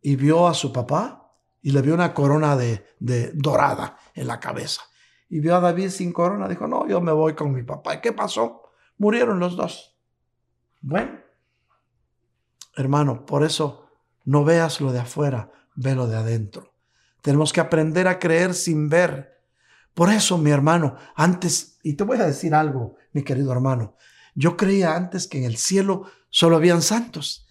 y vio a su papá y le vio una corona de, de dorada en la cabeza y vio a David sin corona, dijo, no, yo me voy con mi papá. ¿Y qué pasó? Murieron los dos. Bueno, hermano, por eso no veas lo de afuera, ve lo de adentro. Tenemos que aprender a creer sin ver. Por eso, mi hermano, antes, y te voy a decir algo, mi querido hermano, yo creía antes que en el cielo solo habían santos.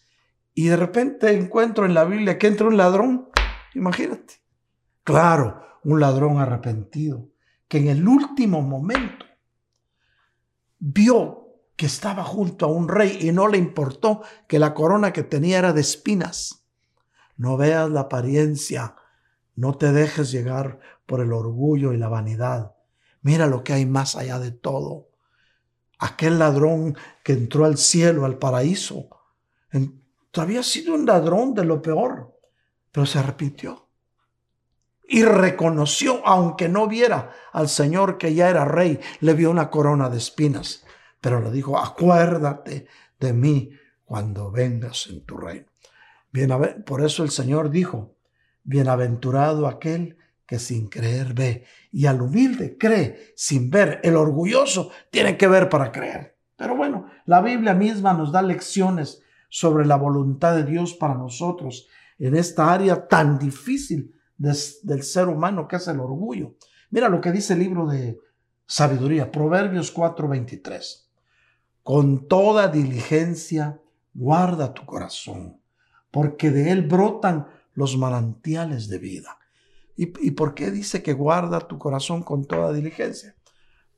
Y de repente encuentro en la Biblia que entra un ladrón. Imagínate. Claro, un ladrón arrepentido que en el último momento vio que estaba junto a un rey y no le importó que la corona que tenía era de espinas. No veas la apariencia, no te dejes llegar por el orgullo y la vanidad. Mira lo que hay más allá de todo. Aquel ladrón que entró al cielo, al paraíso, había sido un ladrón de lo peor, pero se arrepintió y reconoció, aunque no viera al Señor que ya era rey, le vio una corona de espinas, pero le dijo, acuérdate de mí cuando vengas en tu reino. Por eso el Señor dijo, bienaventurado aquel que sin creer ve, y al humilde cree sin ver. El orgulloso tiene que ver para creer. Pero bueno, la Biblia misma nos da lecciones sobre la voluntad de Dios para nosotros en esta área tan difícil del ser humano que es el orgullo. Mira lo que dice el libro de sabiduría, Proverbios 4:23. Con toda diligencia guarda tu corazón, porque de él brotan los manantiales de vida. ¿Y, y por qué dice que guarda tu corazón con toda diligencia?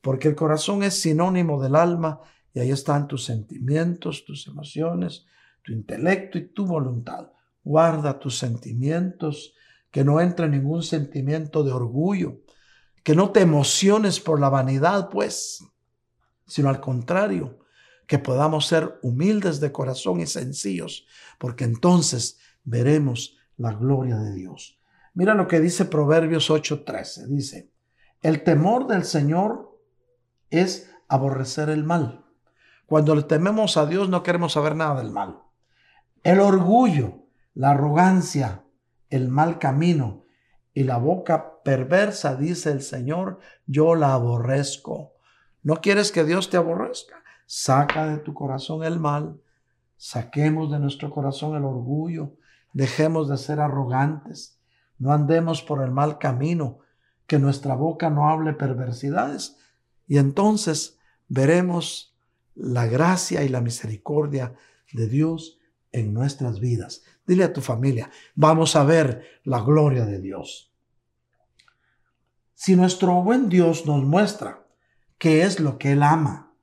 Porque el corazón es sinónimo del alma y ahí están tus sentimientos, tus emociones, tu intelecto y tu voluntad. Guarda tus sentimientos, que no entre ningún sentimiento de orgullo, que no te emociones por la vanidad, pues, sino al contrario, que podamos ser humildes de corazón y sencillos, porque entonces veremos la gloria de Dios. Mira lo que dice Proverbios 8:13. Dice, el temor del Señor es aborrecer el mal. Cuando le tememos a Dios no queremos saber nada del mal. El orgullo, la arrogancia, el mal camino y la boca perversa, dice el Señor, yo la aborrezco. ¿No quieres que Dios te aborrezca? Saca de tu corazón el mal, saquemos de nuestro corazón el orgullo, dejemos de ser arrogantes, no andemos por el mal camino, que nuestra boca no hable perversidades y entonces veremos la gracia y la misericordia de Dios en nuestras vidas. Dile a tu familia, vamos a ver la gloria de Dios. Si nuestro buen Dios nos muestra qué es lo que Él ama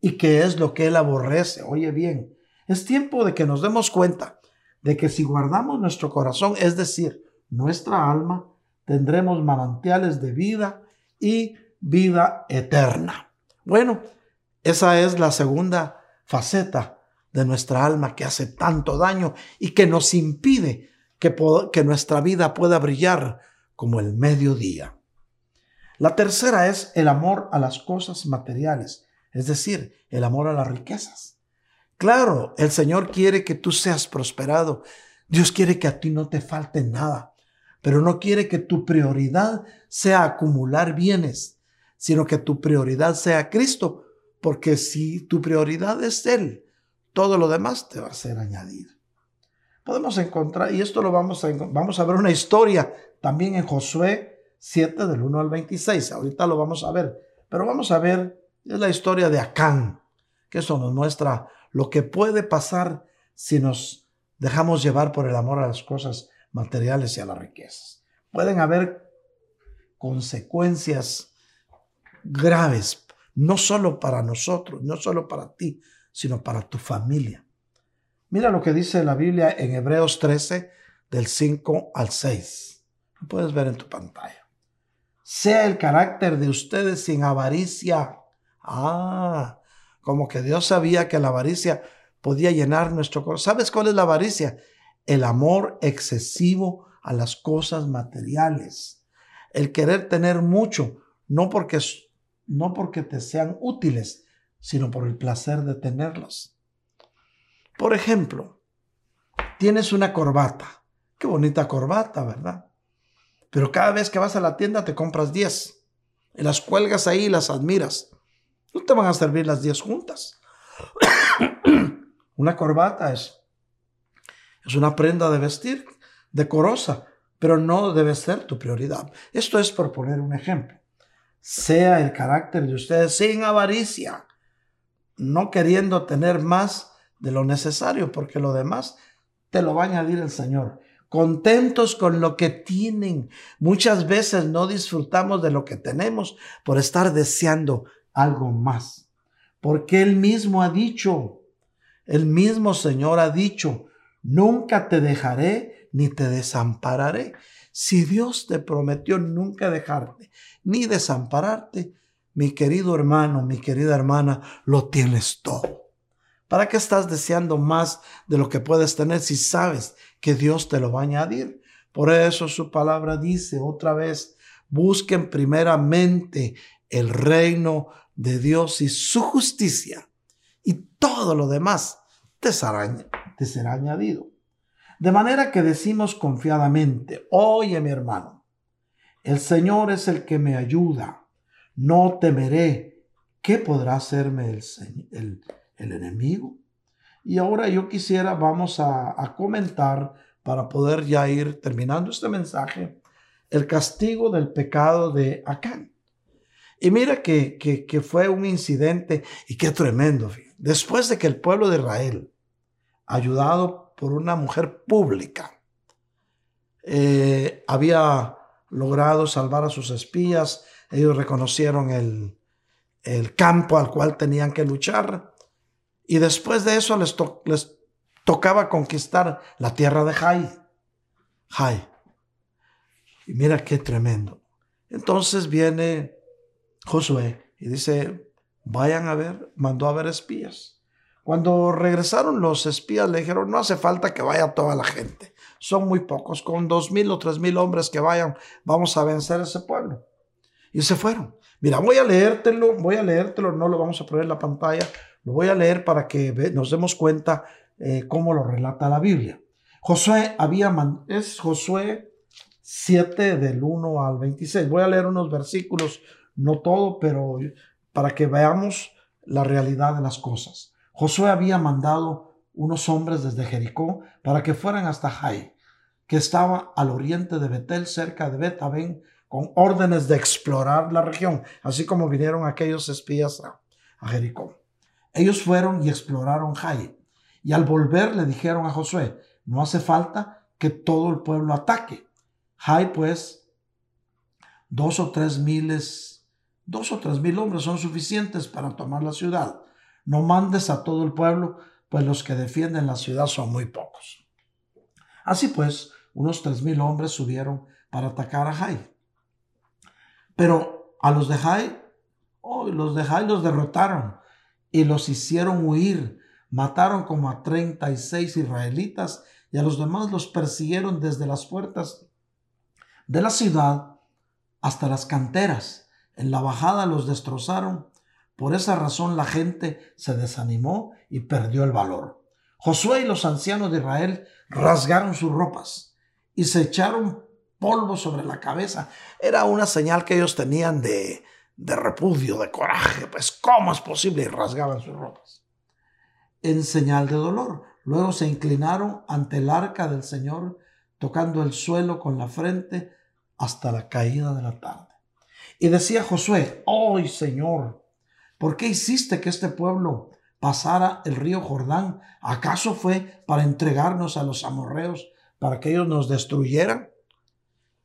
y qué es lo que Él aborrece, oye bien, es tiempo de que nos demos cuenta de que si guardamos nuestro corazón, es decir, nuestra alma, tendremos manantiales de vida y vida eterna. Bueno, esa es la segunda faceta de nuestra alma que hace tanto daño y que nos impide que, que, nuestra vida pueda brillar como el mediodía. La tercera es el amor a las cosas materiales, es decir, el amor a las riquezas. Claro, el Señor quiere que tú seas prosperado. Dios quiere que a ti no te falte nada, pero no quiere que tu prioridad sea acumular bienes, sino que tu prioridad sea Cristo, porque si tu prioridad es Él, todo lo demás te va a ser añadido. Podemos encontrar, y esto lo vamos a, vamos a ver una historia también en Josué 7 del 1 al 26, ahorita lo vamos a ver, pero vamos a ver, es la historia de Acán, que eso nos muestra lo que puede pasar si nos dejamos llevar por el amor a las cosas materiales y a las riquezas. Pueden haber consecuencias graves, no solo para nosotros, no solo para ti, sino para tu familia. Mira lo que dice la Biblia en Hebreos 13, del 5 al 6. Lo puedes ver en tu pantalla. Sea el carácter de ustedes sin avaricia. Ah, como que Dios sabía que la avaricia podía llenar nuestro corazón. ¿Sabes cuál es la avaricia? El amor excesivo a las cosas materiales. El querer tener mucho, no porque, no porque te sean útiles, sino por el placer de tenerlas. Por ejemplo, tienes una corbata. Qué bonita corbata, ¿verdad? Pero cada vez que vas a la tienda te compras 10. Y las cuelgas ahí y las admiras. No te van a servir las 10 juntas. una corbata es, es una prenda de vestir decorosa, pero no debe ser tu prioridad. Esto es por poner un ejemplo. Sea el carácter de ustedes sin avaricia, no queriendo tener más de lo necesario, porque lo demás te lo va a añadir el Señor. Contentos con lo que tienen. Muchas veces no disfrutamos de lo que tenemos por estar deseando algo más. Porque Él mismo ha dicho, el mismo Señor ha dicho, nunca te dejaré ni te desampararé. Si Dios te prometió nunca dejarte ni desampararte, mi querido hermano, mi querida hermana, lo tienes todo. ¿Para qué estás deseando más de lo que puedes tener si sabes que Dios te lo va a añadir? Por eso su palabra dice otra vez, busquen primeramente el reino de Dios y su justicia y todo lo demás te será, te será añadido. De manera que decimos confiadamente, oye mi hermano, el Señor es el que me ayuda, no temeré ¿qué podrá hacerme el, el, el enemigo? Y ahora yo quisiera, vamos a, comentar para poder ya ir terminando este mensaje, el castigo del pecado de Acán. Y mira que, que, que fue un incidente y qué tremendo. Después de que el pueblo de Israel, ayudado por una mujer pública, eh, había logrado salvar a sus espías, ellos reconocieron el, el campo al cual tenían que luchar. Y después de eso les, les tocaba conquistar la tierra de Jai. Jai. Y mira qué tremendo. Entonces viene Josué y dice, vayan a ver, mandó a ver espías. Cuando regresaron los espías le dijeron, no hace falta que vaya toda la gente. Son muy pocos, con dos mil o tres mil hombres que vayan, vamos a vencer ese pueblo. Y se fueron. Mira, voy a leértelo, voy a leértelo, no lo vamos a poner en la pantalla, lo voy a leer para que nos demos cuenta eh, cómo lo relata la Biblia. Josué había, es Josué 7 del 1 al 26. Voy a leer unos versículos, no todo, pero para que veamos la realidad de las cosas. Josué había mandado unos hombres desde Jericó para que fueran hasta Jai, que estaba al oriente de Betel, cerca de Betabén, con órdenes de explorar la región, así como vinieron aquellos espías a, Jericó. Ellos fueron y exploraron Jai, y al volver le dijeron a Josué, no hace falta que todo el pueblo ataque. Jai, pues, dos o tres miles, dos o tres mil hombres son suficientes para tomar la ciudad. No mandes a todo el pueblo, pues los que defienden la ciudad son muy pocos. Así pues, unos tres mil hombres subieron para atacar a Jai. Pero a los de Jai, oh, los de Jai los derrotaron y los hicieron huir. Mataron como a 36 israelitas y a los demás los persiguieron desde las puertas de la ciudad hasta las canteras. En la bajada los destrozaron. Por esa razón la gente se desanimó y perdió el valor. Josué y los ancianos de Israel rasgaron sus ropas y se echaron polvo sobre la cabeza. Era una señal que ellos tenían de, de repudio, de coraje. Pues, ¿cómo es posible? Y rasgaban sus ropas. En señal de dolor. Luego se inclinaron ante el arca del Señor, tocando el suelo con la frente hasta la caída de la tarde. Y decía Josué, ¡ay Señor! ¿Por qué hiciste que este pueblo pasara el río Jordán? ¿Acaso fue para entregarnos a los amorreos, para que ellos nos destruyeran?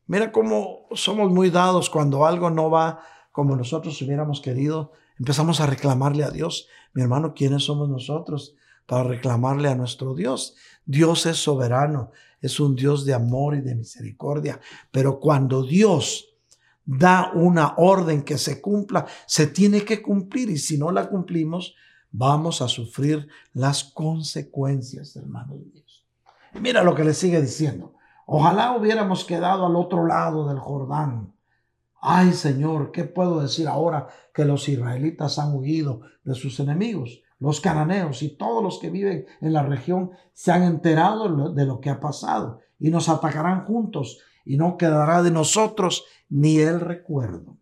Mira cómo somos muy dados cuando algo no va como nosotros hubiéramos querido. Empezamos a reclamarle a Dios. Mi hermano, ¿quiénes somos nosotros para reclamarle a nuestro Dios? Dios es soberano, es un Dios de amor y de misericordia. Pero cuando Dios da una orden que se cumpla, se tiene que cumplir y si no la cumplimos, vamos a sufrir las consecuencias, hermano de Dios. Mira lo que le sigue diciendo. Ojalá hubiéramos quedado al otro lado del Jordán. Ay Señor, ¿qué puedo decir ahora que los israelitas han huido de sus enemigos? Los cananeos y todos los que viven en la región se han enterado de lo que ha pasado y nos atacarán juntos y no quedará de nosotros ni el recuerdo.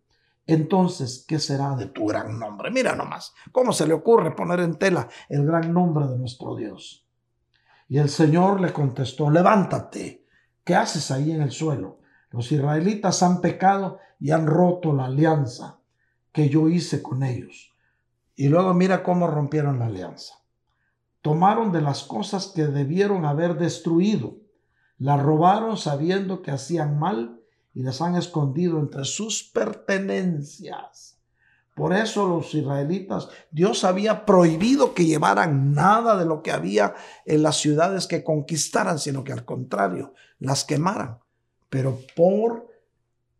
Entonces, ¿qué será de tu gran nombre? Mira nomás, ¿cómo se le ocurre poner en tela el gran nombre de nuestro Dios? Y el Señor le contestó, levántate, ¿qué haces ahí en el suelo? Los israelitas han pecado y han roto la alianza que yo hice con ellos. Y luego mira cómo rompieron la alianza. Tomaron de las cosas que debieron haber destruido, las robaron sabiendo que hacían mal y las han escondido entre sus pertenencias. Por eso los israelitas, Dios había prohibido que llevaran nada de lo que había en las ciudades que conquistaran, sino que al contrario, las quemaran. Pero por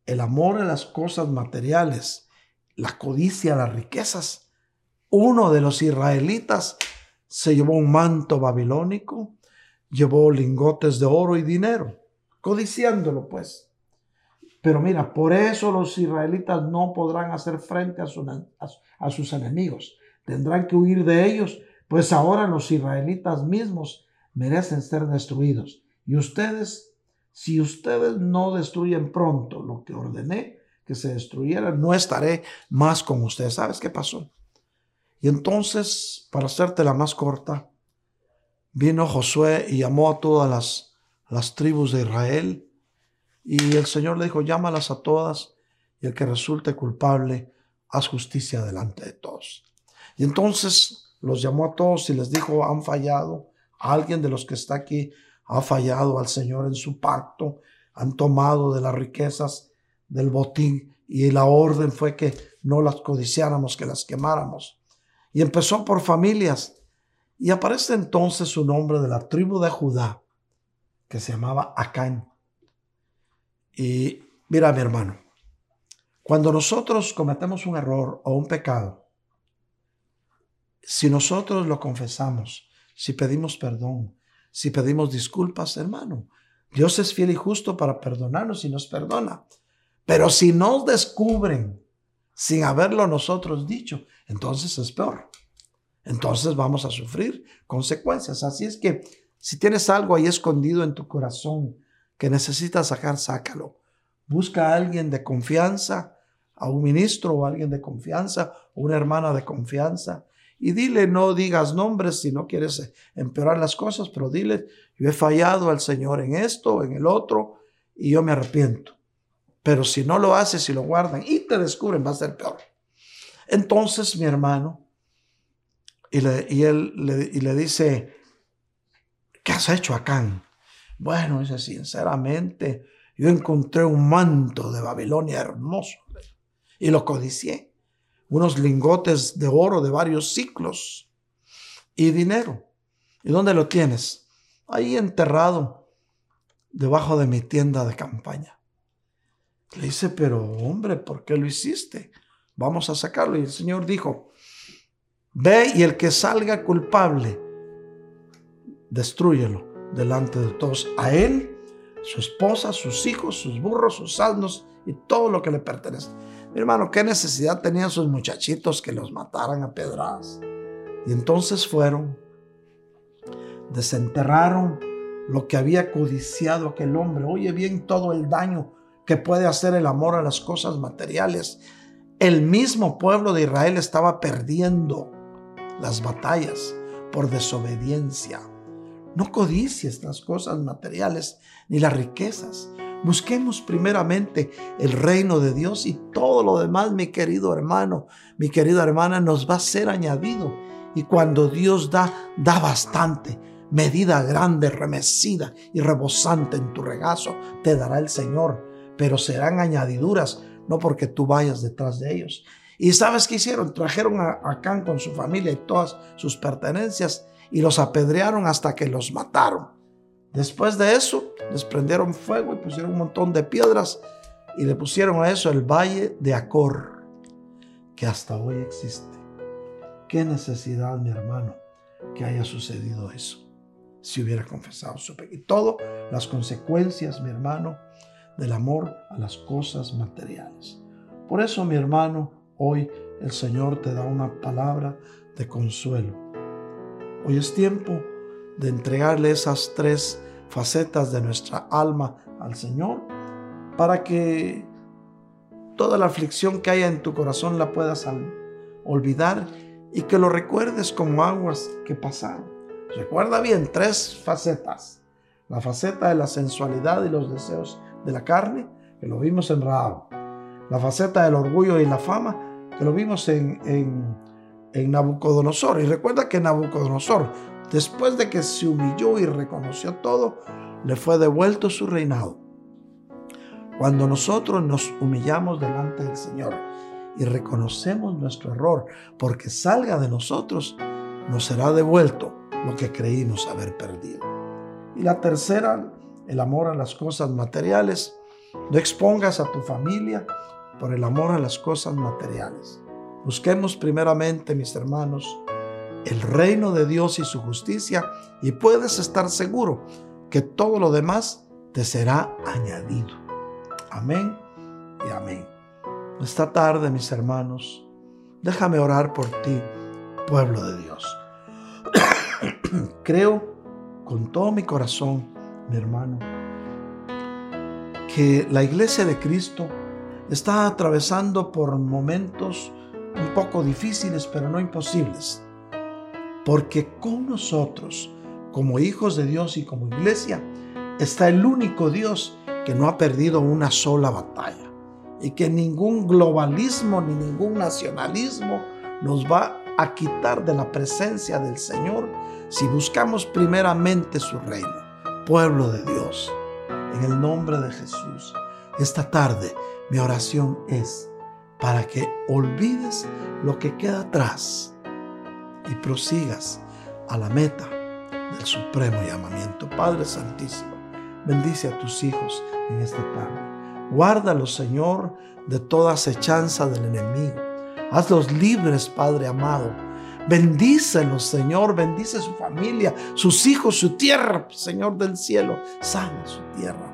el amor a las cosas materiales, la codicia a las riquezas, uno de los israelitas se llevó un manto babilónico, llevó lingotes de oro y dinero, codiciándolo pues. Pero mira, por eso los israelitas no podrán hacer frente a, a, sus enemigos. Tendrán que huir de ellos, pues ahora los israelitas mismos merecen ser destruidos. Y ustedes, si ustedes no destruyen pronto lo que ordené que se destruyera, no estaré más con ustedes. ¿Sabes qué pasó? Y entonces, para hacerte la más corta, vino Josué y llamó a todas las, las tribus de Israel. Y el Señor le dijo, llámalas a todas y el que resulte culpable, haz justicia delante de todos. Y entonces los llamó a todos y les dijo, han fallado. Alguien de los que está aquí ha fallado al Señor en su pacto. Han tomado de las riquezas del botín y la orden fue que no las codiciáramos, que las quemáramos. Y empezó por familias. Y aparece entonces su nombre de la tribu de Judá, que se llamaba Acán. Y mira, mi hermano, cuando nosotros cometemos un error o un pecado, si nosotros lo confesamos, si pedimos perdón, si pedimos disculpas, hermano, Dios es fiel y justo para perdonarnos y nos perdona. Pero si nos descubren sin haberlo nosotros dicho, entonces es peor. Entonces vamos a sufrir consecuencias. Así es que si tienes algo ahí escondido en tu corazón que necesitas sacar, sácalo. Busca a alguien de confianza, a un ministro o alguien de confianza, o una hermana de confianza, y dile, no digas nombres si no quieres empeorar las cosas, pero dile, yo he fallado al Señor en esto, en el otro, y yo me arrepiento. Pero si no lo haces y lo guardan y te descubren, va a ser peor. Entonces, mi hermano, y, y él le, le dice, ¿qué has hecho acá? Bueno, dice, sinceramente, yo encontré un manto de Babilonia hermoso y lo codicié. Unos lingotes de oro de varios ciclos y dinero. ¿Y dónde lo tienes? Ahí enterrado debajo de mi tienda de campaña. Le dice, pero hombre, ¿por qué lo hiciste? Vamos a sacarlo. Y el Señor dijo, ve y el que salga culpable, destruyelo delante de todos. A él, su esposa, sus hijos, sus burros, sus asnos y todo lo que le pertenece. Mi hermano, ¿qué necesidad tenían sus muchachitos que los mataran a pedradas? Y entonces fueron, desenterraron lo que había codiciado aquel hombre. Oye bien todo el daño que puede hacer el amor a las cosas materiales. El mismo pueblo de Israel estaba perdiendo las batallas por desobediencia. No codicies las cosas materiales ni las riquezas, Busquemos primeramente el reino de Dios y todo lo demás, mi querido hermano, mi querida hermana, nos va a ser añadido. Y cuando Dios da, da bastante. Medida grande, remecida y rebosante en tu regazo te dará el Señor, pero serán añadiduras, no porque tú vayas detrás de ellos. ¿Y sabes qué hicieron? Trajeron a Acán con su familia y todas sus pertenencias y los apedrearon hasta que los mataron. Después de eso, les prendieron fuego y pusieron un montón de piedras y le pusieron a eso el valle de Acor, que hasta hoy existe. Qué necesidad, mi hermano, que haya sucedido eso, si hubiera confesado su pecado. Y todo las consecuencias, mi hermano, del amor a las cosas materiales. Por eso, mi hermano, hoy el Señor te da una palabra de consuelo. Hoy es tiempo de entregarle esas tres facetas de nuestra alma al Señor para que toda la aflicción que haya en tu corazón la puedas olvidar y que lo recuerdes como aguas que pasaron. Recuerda bien tres facetas. La faceta de la sensualidad y los deseos de la carne, que lo vimos en Rahab. La faceta del orgullo y la fama, que lo vimos en, en, en Nabucodonosor. Y recuerda que Nabucodonosor Después de que se humilló y reconoció todo, le fue devuelto su reinado. Cuando nosotros nos humillamos delante del Señor y reconocemos nuestro error porque salga de nosotros, nos será devuelto lo que creímos haber perdido. Y la tercera, el amor a las cosas materiales. No expongas a tu familia por el amor a las cosas materiales. Busquemos primeramente, mis hermanos, el reino de Dios y su justicia y puedes estar seguro que todo lo demás te será añadido. Amén y amén. Esta tarde, mis hermanos, déjame orar por ti, pueblo de Dios. Creo con todo mi corazón, mi hermano, que la iglesia de Cristo está atravesando por momentos un poco difíciles, pero no imposibles. Porque con nosotros, como hijos de Dios y como iglesia, está el único Dios que no ha perdido una sola batalla. Y que ningún globalismo ni ningún nacionalismo nos va a quitar de la presencia del Señor si buscamos primeramente su reino, pueblo de Dios. En el nombre de Jesús, esta tarde mi oración es para que olvides lo que queda atrás y prosigas a la meta del supremo llamamiento. Padre Santísimo, bendice a tus hijos en esta tarde. Guárdalos, Señor, de toda acechanza del enemigo. Hazlos libres, Padre amado. Bendícelos, Señor. Bendice su familia, sus hijos, su tierra, Señor del cielo. Sana su tierra.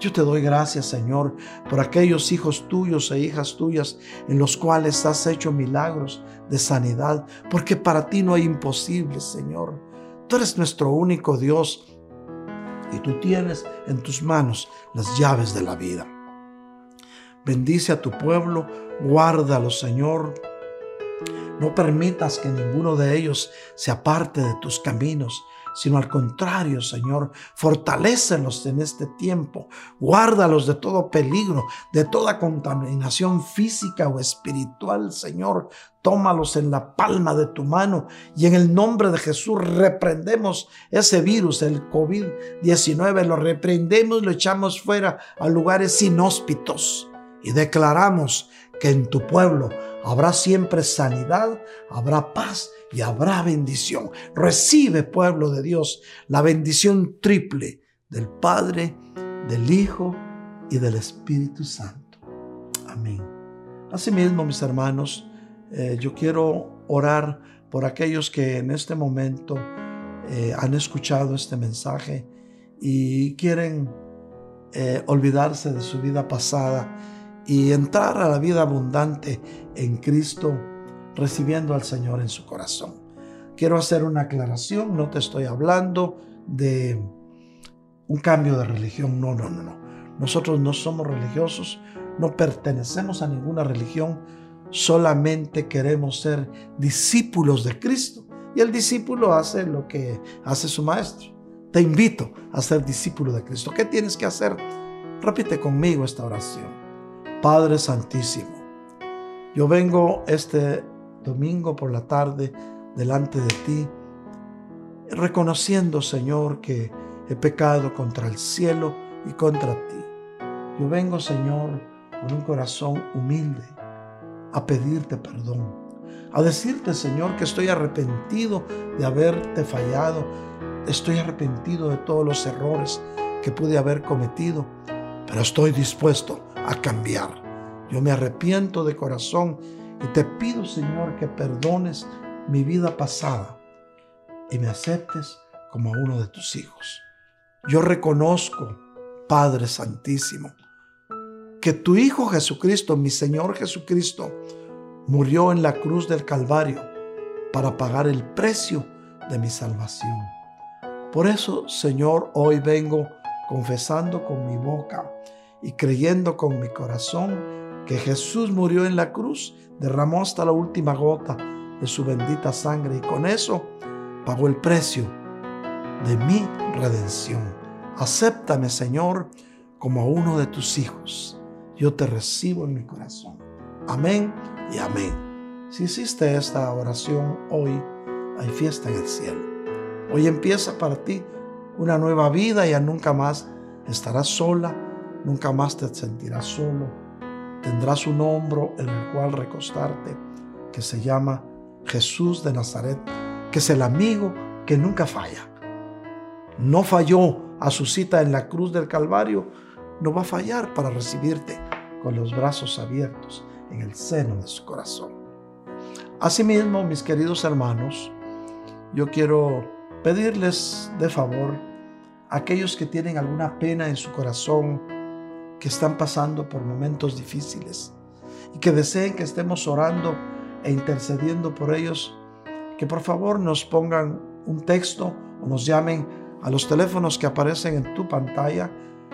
Yo te doy gracias, Señor, por aquellos hijos tuyos e hijas tuyas en los cuales has hecho milagros de sanidad, porque para ti no hay imposibles, Señor. Tú eres nuestro único Dios y tú tienes en tus manos las llaves de la vida. Bendice a tu pueblo, guárdalo, Señor. No permitas que ninguno de ellos se aparte de tus caminos, sino al contrario, Señor, fortalécelos en este tiempo, guárdalos de todo peligro, de toda contaminación física o espiritual, Señor. Tómalos en la palma de tu mano y en el nombre de Jesús reprendemos ese virus, el COVID-19, lo reprendemos, lo echamos fuera a lugares inhóspitos y declaramos que en tu pueblo habrá siempre sanidad, habrá paz y habrá bendición. Recibe, pueblo de Dios, la bendición triple del Padre, del Hijo y del Espíritu Santo. Amén. Asimismo, mis hermanos, eh, yo quiero orar por aquellos que en este momento eh, han escuchado este mensaje y quieren eh, olvidarse de su vida pasada y entrar a la vida abundante en Cristo, recibiendo al Señor en su corazón. Quiero hacer una aclaración, no te estoy hablando de un cambio de religión, no, no, no, no. Nosotros no somos religiosos, no pertenecemos a ninguna religión, solamente queremos ser discípulos de Cristo. Y el discípulo hace lo que hace su maestro. Te invito a ser discípulo de Cristo. ¿Qué tienes que hacer? Repite conmigo esta oración. Padre Santísimo, yo vengo este domingo por la tarde delante de ti, reconociendo, Señor, que he pecado contra el cielo y contra ti. Yo vengo, Señor, con un corazón humilde a pedirte perdón, a decirte, Señor, que estoy arrepentido de haberte fallado, estoy arrepentido de todos los errores que pude haber cometido, pero estoy dispuesto a cambiar. Yo me arrepiento de corazón y te pido, Señor, que perdones mi vida pasada y me aceptes como uno de tus hijos. Yo reconozco, Padre Santísimo, que tu Hijo Jesucristo, mi Señor Jesucristo, murió en la cruz del Calvario para pagar el precio de mi salvación. Por eso, Señor, hoy vengo confesando con mi boca y creyendo con mi corazón que Jesús murió en la cruz, derramó hasta la última gota de su bendita sangre y con eso pagó el precio de mi redención. Acéptame, Señor, como uno de tus hijos. Yo te recibo en mi corazón. Amén y amén. Si hiciste esta oración hoy, hay fiesta en el cielo. Hoy empieza para ti una nueva vida y ya nunca más estarás sola Nunca más te sentirás solo. Tendrás un hombro en el cual recostarte que se llama Jesús de Nazaret, que es el amigo que nunca falla. No falló a su cita en la cruz del Calvario, no va a fallar para recibirte con los brazos abiertos en el seno de su corazón. Asimismo, mis queridos hermanos, yo quiero pedirles de favor a aquellos que tienen alguna pena en su corazón, que están pasando por momentos difíciles y que deseen que estemos orando e intercediendo por ellos, que por favor nos pongan un texto o nos llamen a los teléfonos que aparecen en tu pantalla,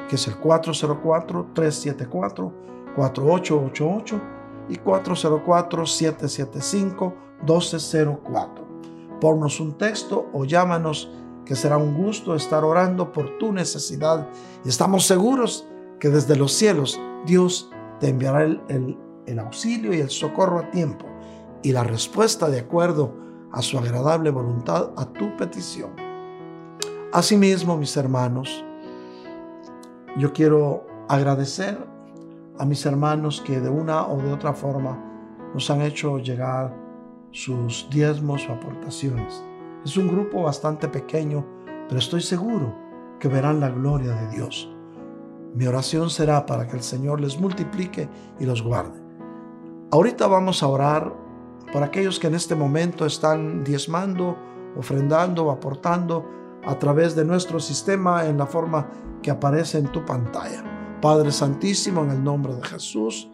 que es el 404-374-4888, y 404-775-1204. Ponnos un texto o llámanos que será un gusto estar orando por tu necesidad y estamos seguros que desde los cielos Dios te enviará el, el, el auxilio y el socorro a tiempo y la respuesta de acuerdo a su agradable voluntad a tu petición. Asimismo, mis hermanos, yo quiero agradecer a mis hermanos que de una o de otra forma nos han hecho llegar sus diezmos o aportaciones. Es un grupo bastante pequeño, pero estoy seguro que verán la gloria de Dios. Mi oración será para que el Señor les multiplique y los guarde. Ahorita vamos a orar por aquellos que en este momento están diezmando, ofrendando aportando a través de nuestro sistema en la forma que aparece en tu pantalla. Padre Santísimo, en el nombre de Jesús,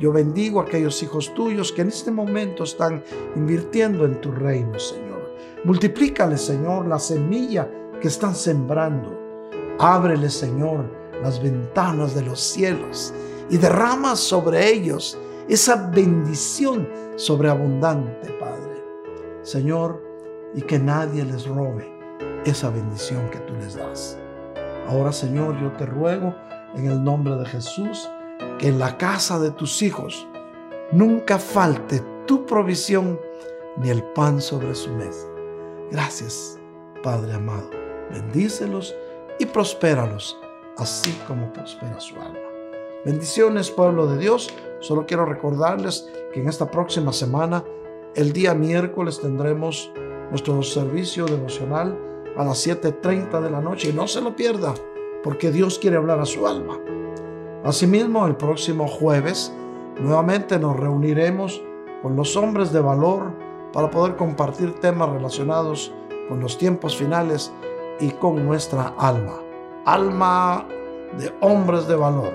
yo bendigo a aquellos hijos tuyos que en este momento están invirtiendo en tu reino, Señor. Multiplícale, Señor, la semilla que están sembrando. Ábrele, Señor, las ventanas de los cielos y derrama sobre ellos esa bendición sobreabundante, Padre. Señor, y que nadie les robe esa bendición que tú les das. Ahora, Señor, yo te ruego en el nombre de Jesús que en la casa de tus hijos nunca falte tu provisión ni el pan sobre su mesa. Gracias, Padre amado. Bendícelos y prospéralos, así como prospera su alma. Bendiciones, pueblo de Dios. Solo quiero recordarles que en esta próxima semana, el día miércoles, tendremos nuestro servicio devocional a las 7.30 de la noche. Y no se lo pierda, porque Dios quiere hablar a su alma. Asimismo, el próximo jueves, nuevamente nos reuniremos con los hombres de valor para poder compartir temas relacionados con los tiempos finales y con nuestra alma. Alma de hombres de valor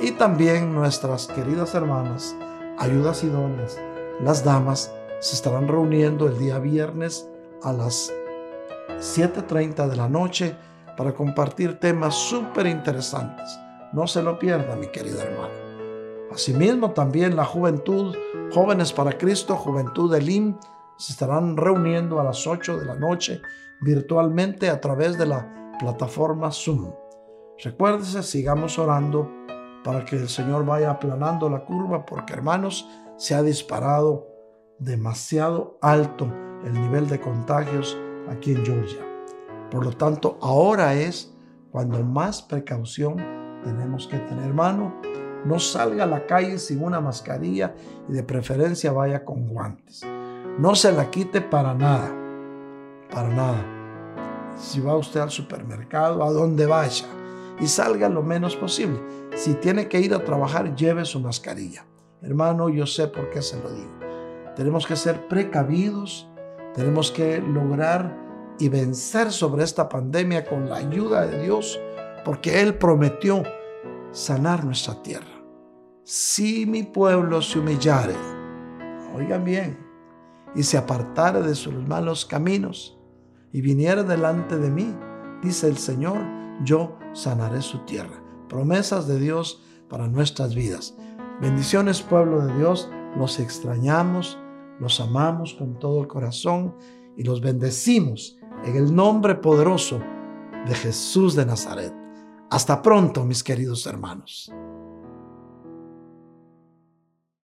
y también nuestras queridas hermanas, ayudas idóneas, las damas, se estarán reuniendo el día viernes a las 7.30 de la noche para compartir temas súper interesantes. No se lo pierda, mi querida hermana. Asimismo, también la juventud, jóvenes para Cristo, juventud del IM, se estarán reuniendo a las 8 de la noche virtualmente a través de la plataforma Zoom. Recuérdese, sigamos orando para que el Señor vaya aplanando la curva, porque hermanos, se ha disparado demasiado alto el nivel de contagios aquí en Georgia. Por lo tanto, ahora es cuando más precaución tenemos que tener, hermano. No salga a la calle sin una mascarilla y de preferencia vaya con guantes. No se la quite para nada, para nada. Si va usted al supermercado, a donde vaya, y salga lo menos posible. Si tiene que ir a trabajar, lleve su mascarilla. Hermano, yo sé por qué se lo digo. Tenemos que ser precavidos, tenemos que lograr y vencer sobre esta pandemia con la ayuda de Dios, porque Él prometió sanar nuestra tierra. Si mi pueblo se humillare, oigan bien, y se apartare de sus malos caminos y viniera delante de mí, dice el Señor, yo sanaré su tierra. Promesas de Dios para nuestras vidas. Bendiciones pueblo de Dios, los extrañamos, los amamos con todo el corazón y los bendecimos en el nombre poderoso de Jesús de Nazaret. Hasta pronto, mis queridos hermanos.